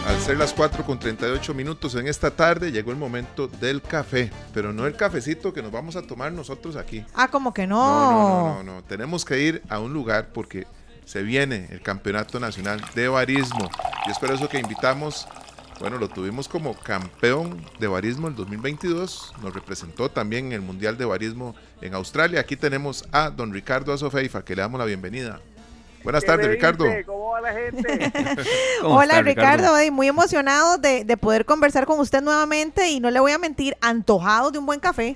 Al ser las 4 con 38 minutos en esta tarde, llegó el momento del café, pero no el cafecito que nos vamos a tomar nosotros aquí. Ah, como que No, no. no, no, no, no. Tenemos que ir a un lugar porque se viene el Campeonato Nacional de Barismo. Y es por eso que invitamos, bueno, lo tuvimos como campeón de barismo el 2022. Nos representó también en el Mundial de Barismo en Australia. Aquí tenemos a don Ricardo Azofeifa, que le damos la bienvenida. Buenas ¿Qué tardes, Ricardo. ¿Cómo va la gente? ¿Cómo Hola está, Ricardo, ey, muy emocionado de, de poder conversar con usted nuevamente y no le voy a mentir, antojado de un buen café.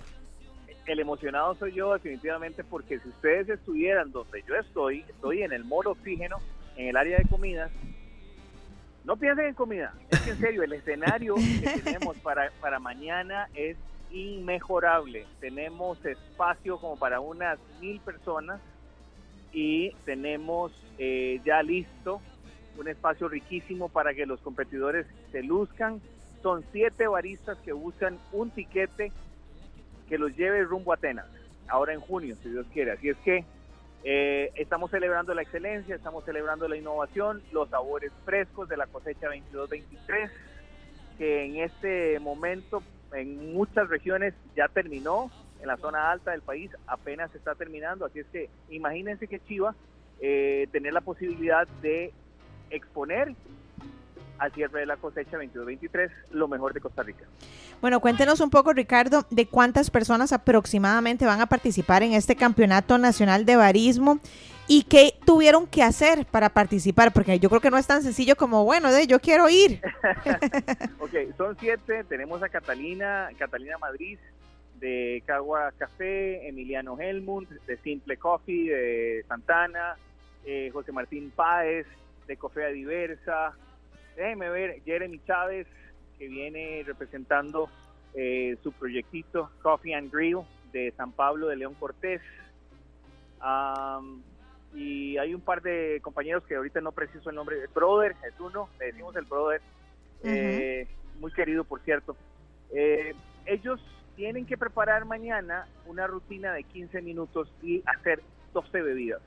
El emocionado soy yo definitivamente porque si ustedes estuvieran donde yo estoy, estoy en el mall oxígeno, en el área de comidas, no piensen en comida, es que en serio, el escenario que tenemos para, para mañana es inmejorable. Tenemos espacio como para unas mil personas y tenemos eh, ya listo un espacio riquísimo para que los competidores se luzcan. Son siete baristas que buscan un tiquete que los lleve rumbo a Atenas, ahora en junio, si Dios quiere. Así es que eh, estamos celebrando la excelencia, estamos celebrando la innovación, los sabores frescos de la cosecha 22-23, que en este momento en muchas regiones ya terminó, en la zona alta del país apenas está terminando, así es que imagínense que chiva eh, tener la posibilidad de exponer al cierre de la cosecha 22-23 lo mejor de Costa Rica. Bueno, cuéntenos un poco, Ricardo, de cuántas personas aproximadamente van a participar en este Campeonato Nacional de Barismo y qué tuvieron que hacer para participar, porque yo creo que no es tan sencillo como, bueno, de yo quiero ir. Ok, son siete. Tenemos a Catalina, Catalina Madrid, de Cagua Café, Emiliano Helmut, de Simple Coffee, de Santana, eh, José Martín Páez, de Cofea Diversa. Déjenme ver, Jeremy Chávez, que viene representando eh, su proyectito Coffee and Grill de San Pablo de León Cortés. Am, y hay un par de compañeros que ahorita no preciso el nombre. Brother es uno, le decimos el brother, eh, muy querido por cierto. Eh, ellos tienen que preparar mañana una rutina de 15 minutos y hacer 12 bebidas.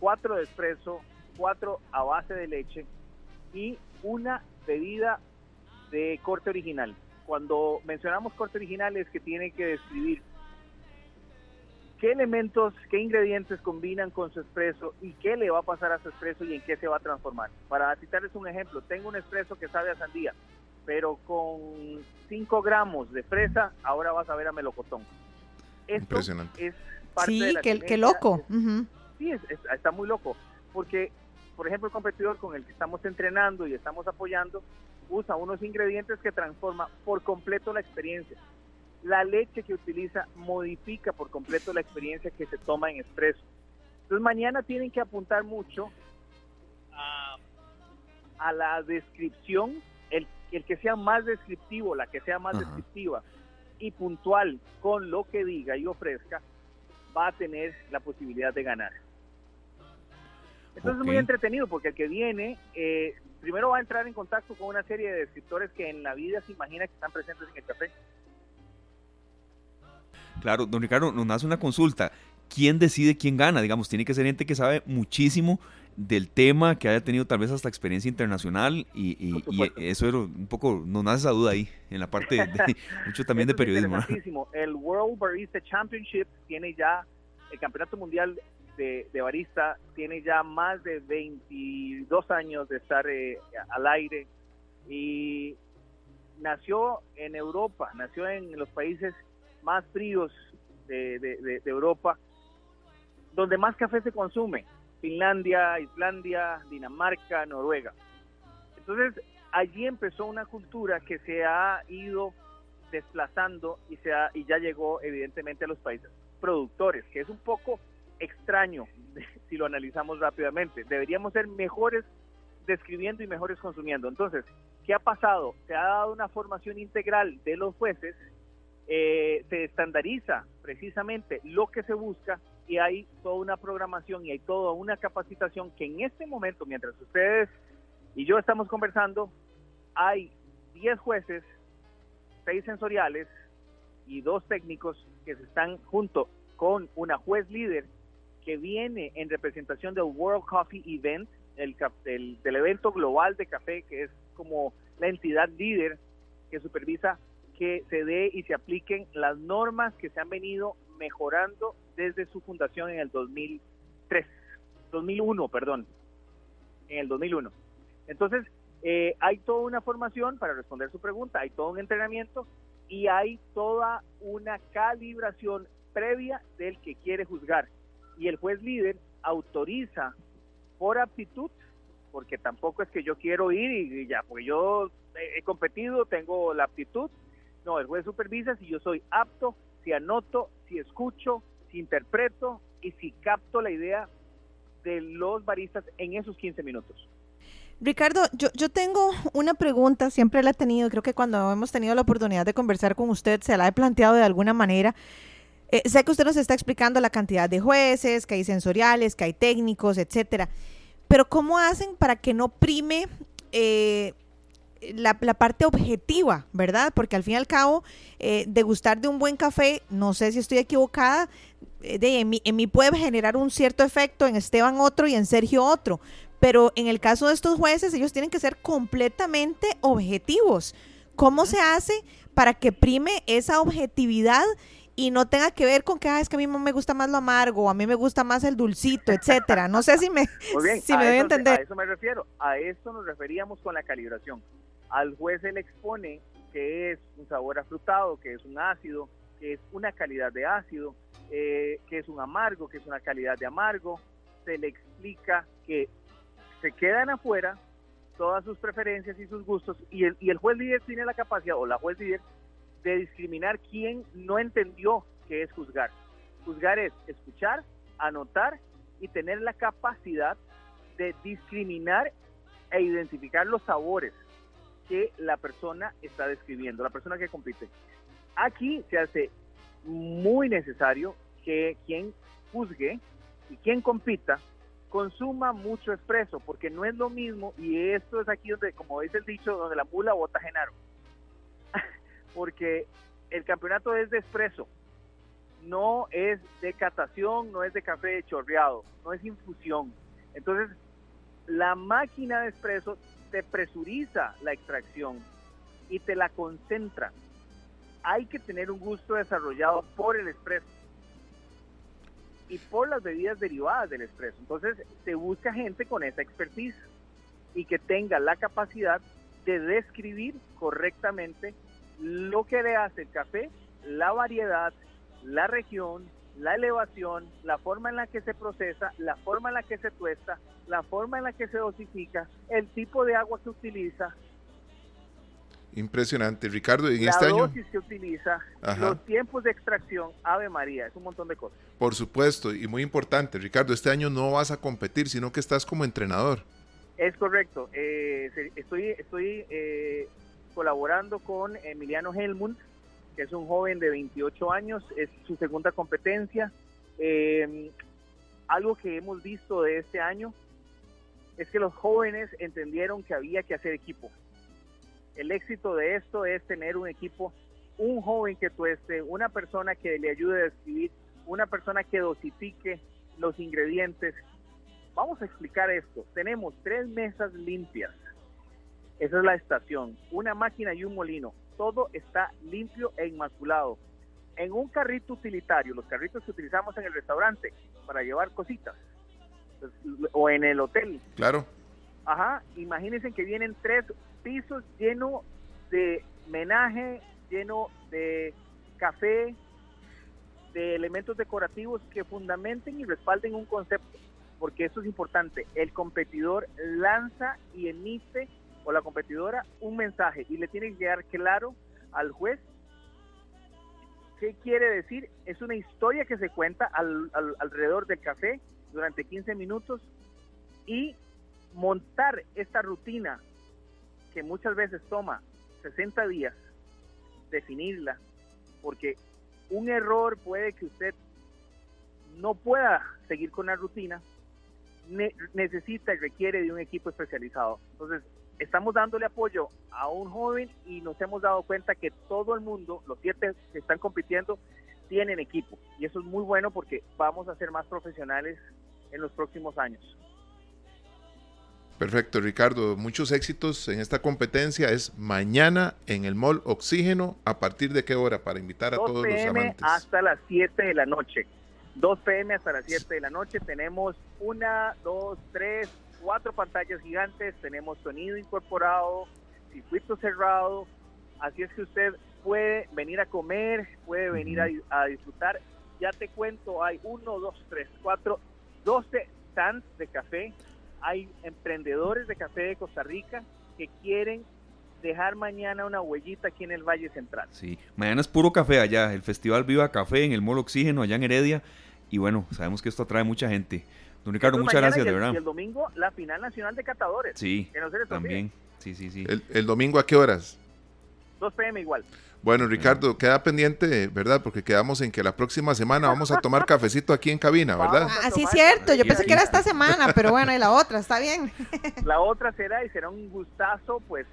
Cuatro de espresso, cuatro a base de leche y una bebida de corte original. Cuando mencionamos corte original es que tiene que describir qué elementos, qué ingredientes combinan con su espresso y qué le va a pasar a su espresso y en qué se va a transformar. Para citarles un ejemplo, tengo un espresso que sabe a sandía, pero con 5 gramos de fresa, ahora vas a ver a melocotón. Esto Impresionante. es parte de Sí, la qué, loco. Sí, es- es- está muy loco, porque, por ejemplo, el competidor con el que estamos entrenando y estamos apoyando usa unos ingredientes que transforma por completo la experiencia. La leche que utiliza modifica por completo la experiencia que se toma en expreso. Entonces mañana tienen que apuntar mucho a, a la descripción, el, que sea más descriptivo, la que sea más Ajá. descriptiva y puntual con lo que diga y ofrezca, va a tener la posibilidad de ganar. Entonces es muy entretenido porque el que viene, eh, primero va a entrar en contacto con una serie de descriptores que en la vida se imagina que están presentes en el café. Claro, don Ricardo, nos nace una consulta. ¿Quién decide quién gana? Digamos, tiene que ser gente que sabe muchísimo del tema, que haya tenido tal vez hasta experiencia internacional y, eso era un poco, nos nace esa duda ahí, en la parte de, mucho también de periodismo. El World Barista Championship tiene ya, el Campeonato Mundial de, de Barista tiene ya más de 22 años de estar eh, al aire y nació en Europa, nació en los países más fríos de, de- de- de Europa, donde más café se consume, Finlandia, Islandia, Dinamarca, Noruega. Entonces, allí empezó una cultura que se ha ido desplazando y, se ha- y ya llegó evidentemente a los países productores, que es un poco extraño si lo analizamos rápidamente. Deberíamos ser mejores describiendo y mejores consumiendo. Entonces, ¿Qué ha pasado? Se ha dado una formación integral de los jueces, eh, se estandariza precisamente lo que se busca y hay toda una programación y hay toda una capacitación que en este momento, mientras ustedes y yo estamos conversando, hay 10 jueces, 6 sensoriales y dos técnicos que se están junto con una juez líder que viene en representación del World Coffee Event, el, del, del evento global de café, que es como la entidad líder que supervisa que se dé y se apliquen las normas que se han venido mejorando desde su fundación en el 2003, 2001, perdón, en el 2001. Entonces, eh, hay toda una formación para responder su pregunta, hay todo un entrenamiento y hay toda una calibración previa del que quiere juzgar. Y el juez líder autoriza por aptitud, porque tampoco es que yo quiero ir y ya, porque yo he competido, tengo la aptitud. No, el juez supervisa si yo soy apto, si anoto, si escucho, si interpreto y si capto la idea de los baristas en esos 15 minutos. Ricardo, yo, yo tengo una pregunta, siempre la he tenido, creo que cuando hemos tenido la oportunidad de conversar con usted se la he planteado de alguna manera. Eh, sé que usted nos está explicando la cantidad de jueces, que hay sensoriales, que hay técnicos, etcétera, pero ¿cómo hacen para que no prime eh, la, parte objetiva, ¿verdad? Porque al fin y al cabo, eh, degustar de un buen café, no sé si estoy equivocada, de, en, mí, en mí puede generar un cierto efecto, en Esteban otro y en Sergio otro, pero en el caso de estos jueces, ellos tienen que ser completamente objetivos. ¿Cómo se hace para que prime esa objetividad y no tenga que ver con que ah, es que a mí me gusta más lo amargo, a mí me gusta más el dulcito, etcétera. No sé si me, si me doy a entender. A eso me refiero. A eso nos referíamos con la calibración. Al juez se le expone que es un sabor afrutado, que es un ácido, que es una calidad de ácido, eh, que es un amargo, que es una calidad de amargo. Se le explica que se quedan afuera todas sus preferencias y sus gustos y el, y el juez líder tiene la capacidad o la juez líder de discriminar quién no entendió qué es juzgar. Juzgar es escuchar, anotar y tener la capacidad de discriminar e identificar los sabores que la persona está describiendo, la persona que compite. Aquí se hace muy necesario que quien juzgue y quien compita consuma mucho expreso, porque no es lo mismo, y esto es aquí donde, como dice el dicho, donde la mula bota Genaro, porque el campeonato es de expreso, no es de catación, no es de café chorreado, no es infusión. Entonces, la máquina de expreso te presuriza la extracción y te la concentra. Hay que tener un gusto desarrollado por el expreso y por las bebidas derivadas del expreso. Entonces se busca gente con esa expertise y que tenga la capacidad de describir correctamente lo que le hace el café, la variedad, la región, la elevación, la forma en la que se procesa, la forma en la que se tuesta, la forma en la que se dosifica, el tipo de agua que utiliza, Impresionante, Ricardo. En la este año. dosis que utiliza, los tiempos de extracción, Ave María, es un montón de cosas. Por supuesto, y muy importante, Ricardo, este año no vas a competir, sino que estás como entrenador. Es correcto. Eh, estoy estoy eh, colaborando con Emiliano Helmund, que es un joven de 28 años, es su segunda competencia. Eh, algo que hemos visto de este año es que los jóvenes entendieron que había que hacer equipo el éxito de esto es tener un equipo, un joven que tueste, una persona que le ayude a escribir, una persona que dosifique los ingredientes. Vamos a explicar esto. Tenemos tres mesas limpias. Esa es la estación. Una máquina y un molino. Todo está limpio e inmaculado. En un carrito utilitario, los carritos que utilizamos en el restaurante para llevar cositas, pues, o en el hotel. Claro. Ajá, imagínense que vienen tres pisos lleno de menaje, lleno de café, de elementos decorativos que fundamenten y respalden un concepto, porque eso es importante. El competidor lanza y emite, o la competidora, un mensaje y le tiene que quedar claro al juez qué quiere decir. Es una historia que se cuenta alrededor del café durante 15 minutos y montar esta rutina que muchas veces toma 60 días definirla, porque un error puede que usted no pueda seguir con la rutina, necesita y requiere de un equipo especializado. Entonces, estamos dándole apoyo a un joven y nos hemos dado cuenta que todo el mundo, los siete que están compitiendo, tienen equipo. Y eso es muy bueno porque vamos a ser más profesionales en los próximos años. Perfecto, Ricardo. Muchos éxitos en esta competencia. Es mañana en el Mall Oxígeno. ¿A partir de qué hora? Para invitar a todos los amantes. Hasta las 7 de la noche. 2 pm hasta las 7 de la noche. Tenemos una, dos, tres, cuatro pantallas gigantes. Tenemos sonido incorporado, circuito cerrado. Así es que usted puede venir a comer, puede venir a, disfrutar. Ya te cuento, hay uno, dos, tres, cuatro, doce stands de café. Hay emprendedores de café de Costa Rica que quieren dejar mañana una huellita aquí en el Valle Central. Sí, mañana es puro café allá, el Festival Viva Café en el Molo Oxígeno allá en Heredia. Y bueno, sabemos que esto atrae mucha gente. Don Ricardo, muchas gracias, de verdad. Y el domingo, la final nacional de catadores. Sí, también. Sí, sí, sí. El, el, domingo a qué horas? 2 pm igual. Bueno, Ricardo, queda pendiente, ¿verdad? Porque quedamos en que la próxima semana vamos a tomar cafecito aquí en cabina, ¿verdad? Ah, sí, cierto. Yo pensé que era esta semana, pero bueno, y la otra, está bien. La otra será y será un gustazo, pues,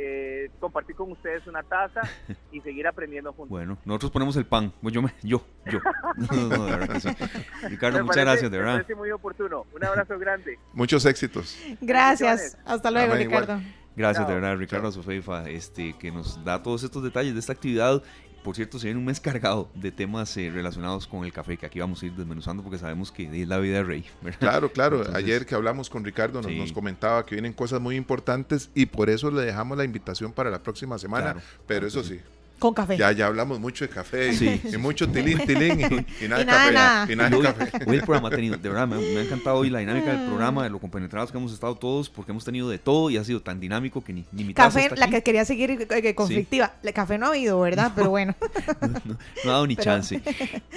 eh, compartir con ustedes una taza y seguir aprendiendo juntos. Bueno, nosotros ponemos el pan. Yo, me, yo, yo. Ricardo, muchas gracias, de verdad. Me parece muy oportuno. Un abrazo grande. Muchos éxitos. Gracias. Hasta luego, Ricardo. Gracias de verdad, Ricardo Sofeifa, este, que nos da todos estos detalles de esta actividad. Por cierto, se viene un mes cargado de temas eh, relacionados con el café que aquí vamos a ir desmenuzando porque sabemos que es la vida de rey. Claro, claro. Ayer que hablamos con Ricardo nos, comentaba que vienen cosas muy importantes y por eso le dejamos la invitación para la próxima semana. pero eso sí, con café. Ya, ya hablamos mucho de café sí. y, mucho tilín, tilín y, nada, de café. Nada. Y nada de café. Hoy el programa ha tenido, de verdad, me, ha encantado hoy la dinámica del programa, de lo compenetrados que hemos estado todos, porque hemos tenido de todo y ha sido tan dinámico que ni, ni mi Café, la que quería seguir eh, conflictiva. El café no ha habido, ¿verdad? Pero bueno. No, ha dado ni chance.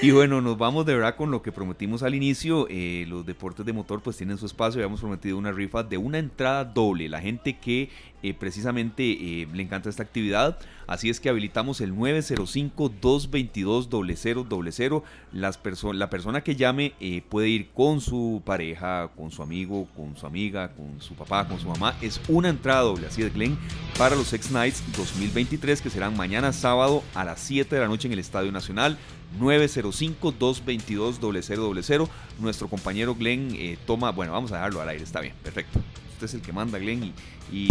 Y bueno, nos vamos de verdad con lo que prometimos al inicio. Eh, los deportes de motor pues tienen su espacio. Habíamos prometido una rifa de una entrada doble. La gente que eh, precisamente eh, le encanta esta actividad. Así es que habilitamos el 905-222-0000. Las la persona que llame eh, puede ir con su pareja, con su amigo, con su amiga, con su papá, con su mamá. Es una entrada doble, así de Glenn, para los X Nights 2023 que serán mañana sábado a las 7 de la noche en el Estadio Nacional. 905-222-0000. Nuestro compañero Glenn toma, bueno, vamos a dejarlo al aire, está bien, perfecto. Usted es el que manda, Glenn, y, y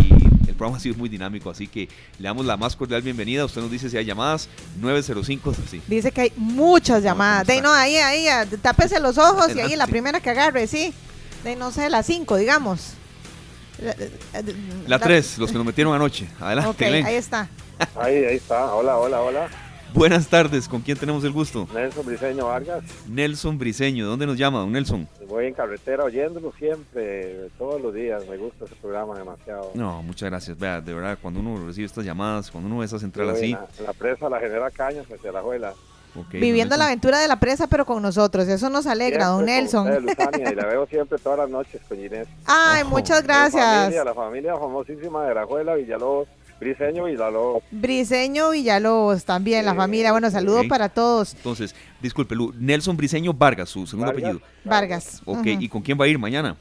el programa ha sido muy dinámico, así que le damos la más cordial bienvenida. Usted nos dice si hay llamadas, 905. Sí. Dice que hay muchas llamadas. de no, ahí, ahí, tápese los ojos y ahí la primera que agarre, sí. De no sé, la 5, digamos. La 3, los que nos metieron anoche. Adelante, ahí está. Ahí, ahí está. Hola, hola, hola. Buenas tardes, ¿con quién tenemos el gusto? Nelson Briseño Vargas. Nelson Briseño, ¿de dónde nos llama, don Nelson? Voy en carretera oyéndolo siempre, todos los días, me gusta ese programa demasiado. No, muchas gracias, vea, de verdad, cuando uno recibe estas llamadas, cuando uno ve esa central así... La, presa la genera cañas hacia la juela. Viviendo la aventura de la presa, pero con nosotros. Eso nos alegra, don Nelson. y la veo siempre todas las noches con Inés. Ay, muchas gracias. La familia, la familia famosísima de la Juela, Villalobos. Briseño Villalobos. Briseño Villalobos también, la familia. Bueno, saludos para todos. Entonces, disculpe, Nelson Briseño Vargas, su segundo apellido. Vargas. Ok, ¿y con quién va a ir mañana?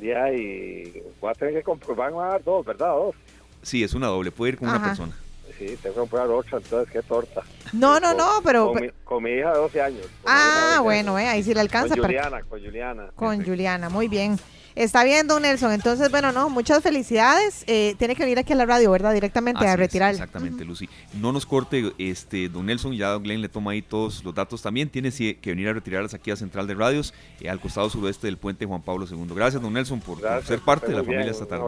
Ya, y voy a tener que comprar, van a dar dos, ¿verdad? Dos. Sí, es una doble, puede ir con una persona. Sí, tengo que comprar otra, entonces qué torta. No, no, no, pero... Con mi, hija de 12 años. Ah, bueno, eh, ahí sí le alcanza. Con Juliana, con Juliana. Con Juliana, muy bien. Está bien, don Nelson. Entonces, bueno, no, muchas felicidades. Eh, tiene que venir aquí a la radio, ¿verdad? Directamente a retirar. exactamente, Lucy. No nos corte, este, don Nelson, ya Glenn le toma ahí todos los datos también. Tiene que venir a retirarlas aquí a Central de Radios, eh, al costado suroeste del puente Juan Pablo II. Gracias, don Nelson, por, ser parte de la familia esta tarde.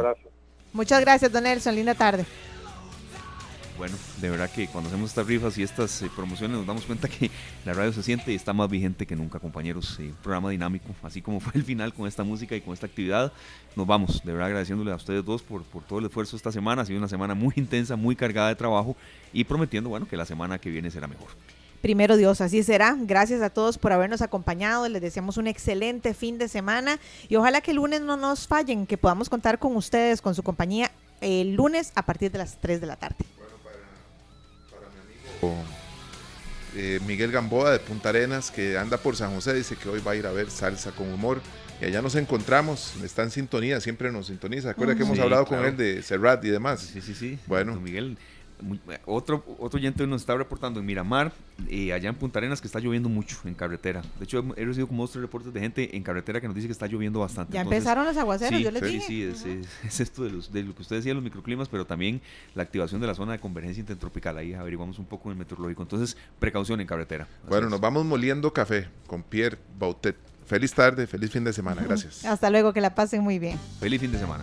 Muchas gracias, don Nelson. Linda tarde bueno, de verdad que cuando hacemos estas rifas y estas eh, promociones nos damos cuenta que la radio se siente y está más vigente que nunca, compañeros. Eh, programa dinámico, así como fue el final con esta música y con esta actividad. Nos vamos, de verdad agradeciéndole a ustedes dos por, por todo el esfuerzo esta semana. Ha sido una semana muy intensa, muy cargada de trabajo y prometiendo, bueno, que la semana que viene será mejor. Primero Dios, así será. Gracias a todos por habernos acompañado. Les deseamos un excelente fin de semana y ojalá que el lunes no nos fallen, que podamos contar con ustedes, con su compañía el lunes a partir de las 3 de la tarde. Eh, Miguel Gamboa de Punta Arenas, que anda por San José, dice que hoy va a ir a ver salsa con humor. Y allá nos encontramos, está en sintonía, siempre nos sintoniza. Acuerda que hemos Sí, hablado claro. con él de Serrat y demás. Sí, sí, sí. Bueno. Don Miguel, otro, otro oyente nos está reportando en Miramar, eh, allá en Punta Arenas, que está lloviendo mucho en carretera. De hecho, he recibido como dos tres reportes de gente en carretera que nos dice que está lloviendo bastante. Ya Entonces, empezaron los aguaceros, sí, yo les sí, dije. Sí, es, es- es esto de, los- de lo que usted decía, los microclimas, pero también la activación de la zona de convergencia intertropical. Ahí averiguamos un poco en el meteorológico. Entonces, precaución en carretera. Bueno, es. nos vamos moliendo café con Pierre Bautet. Feliz tarde, feliz fin de semana. Gracias. Hasta luego, que la pasen muy bien. Feliz fin de semana.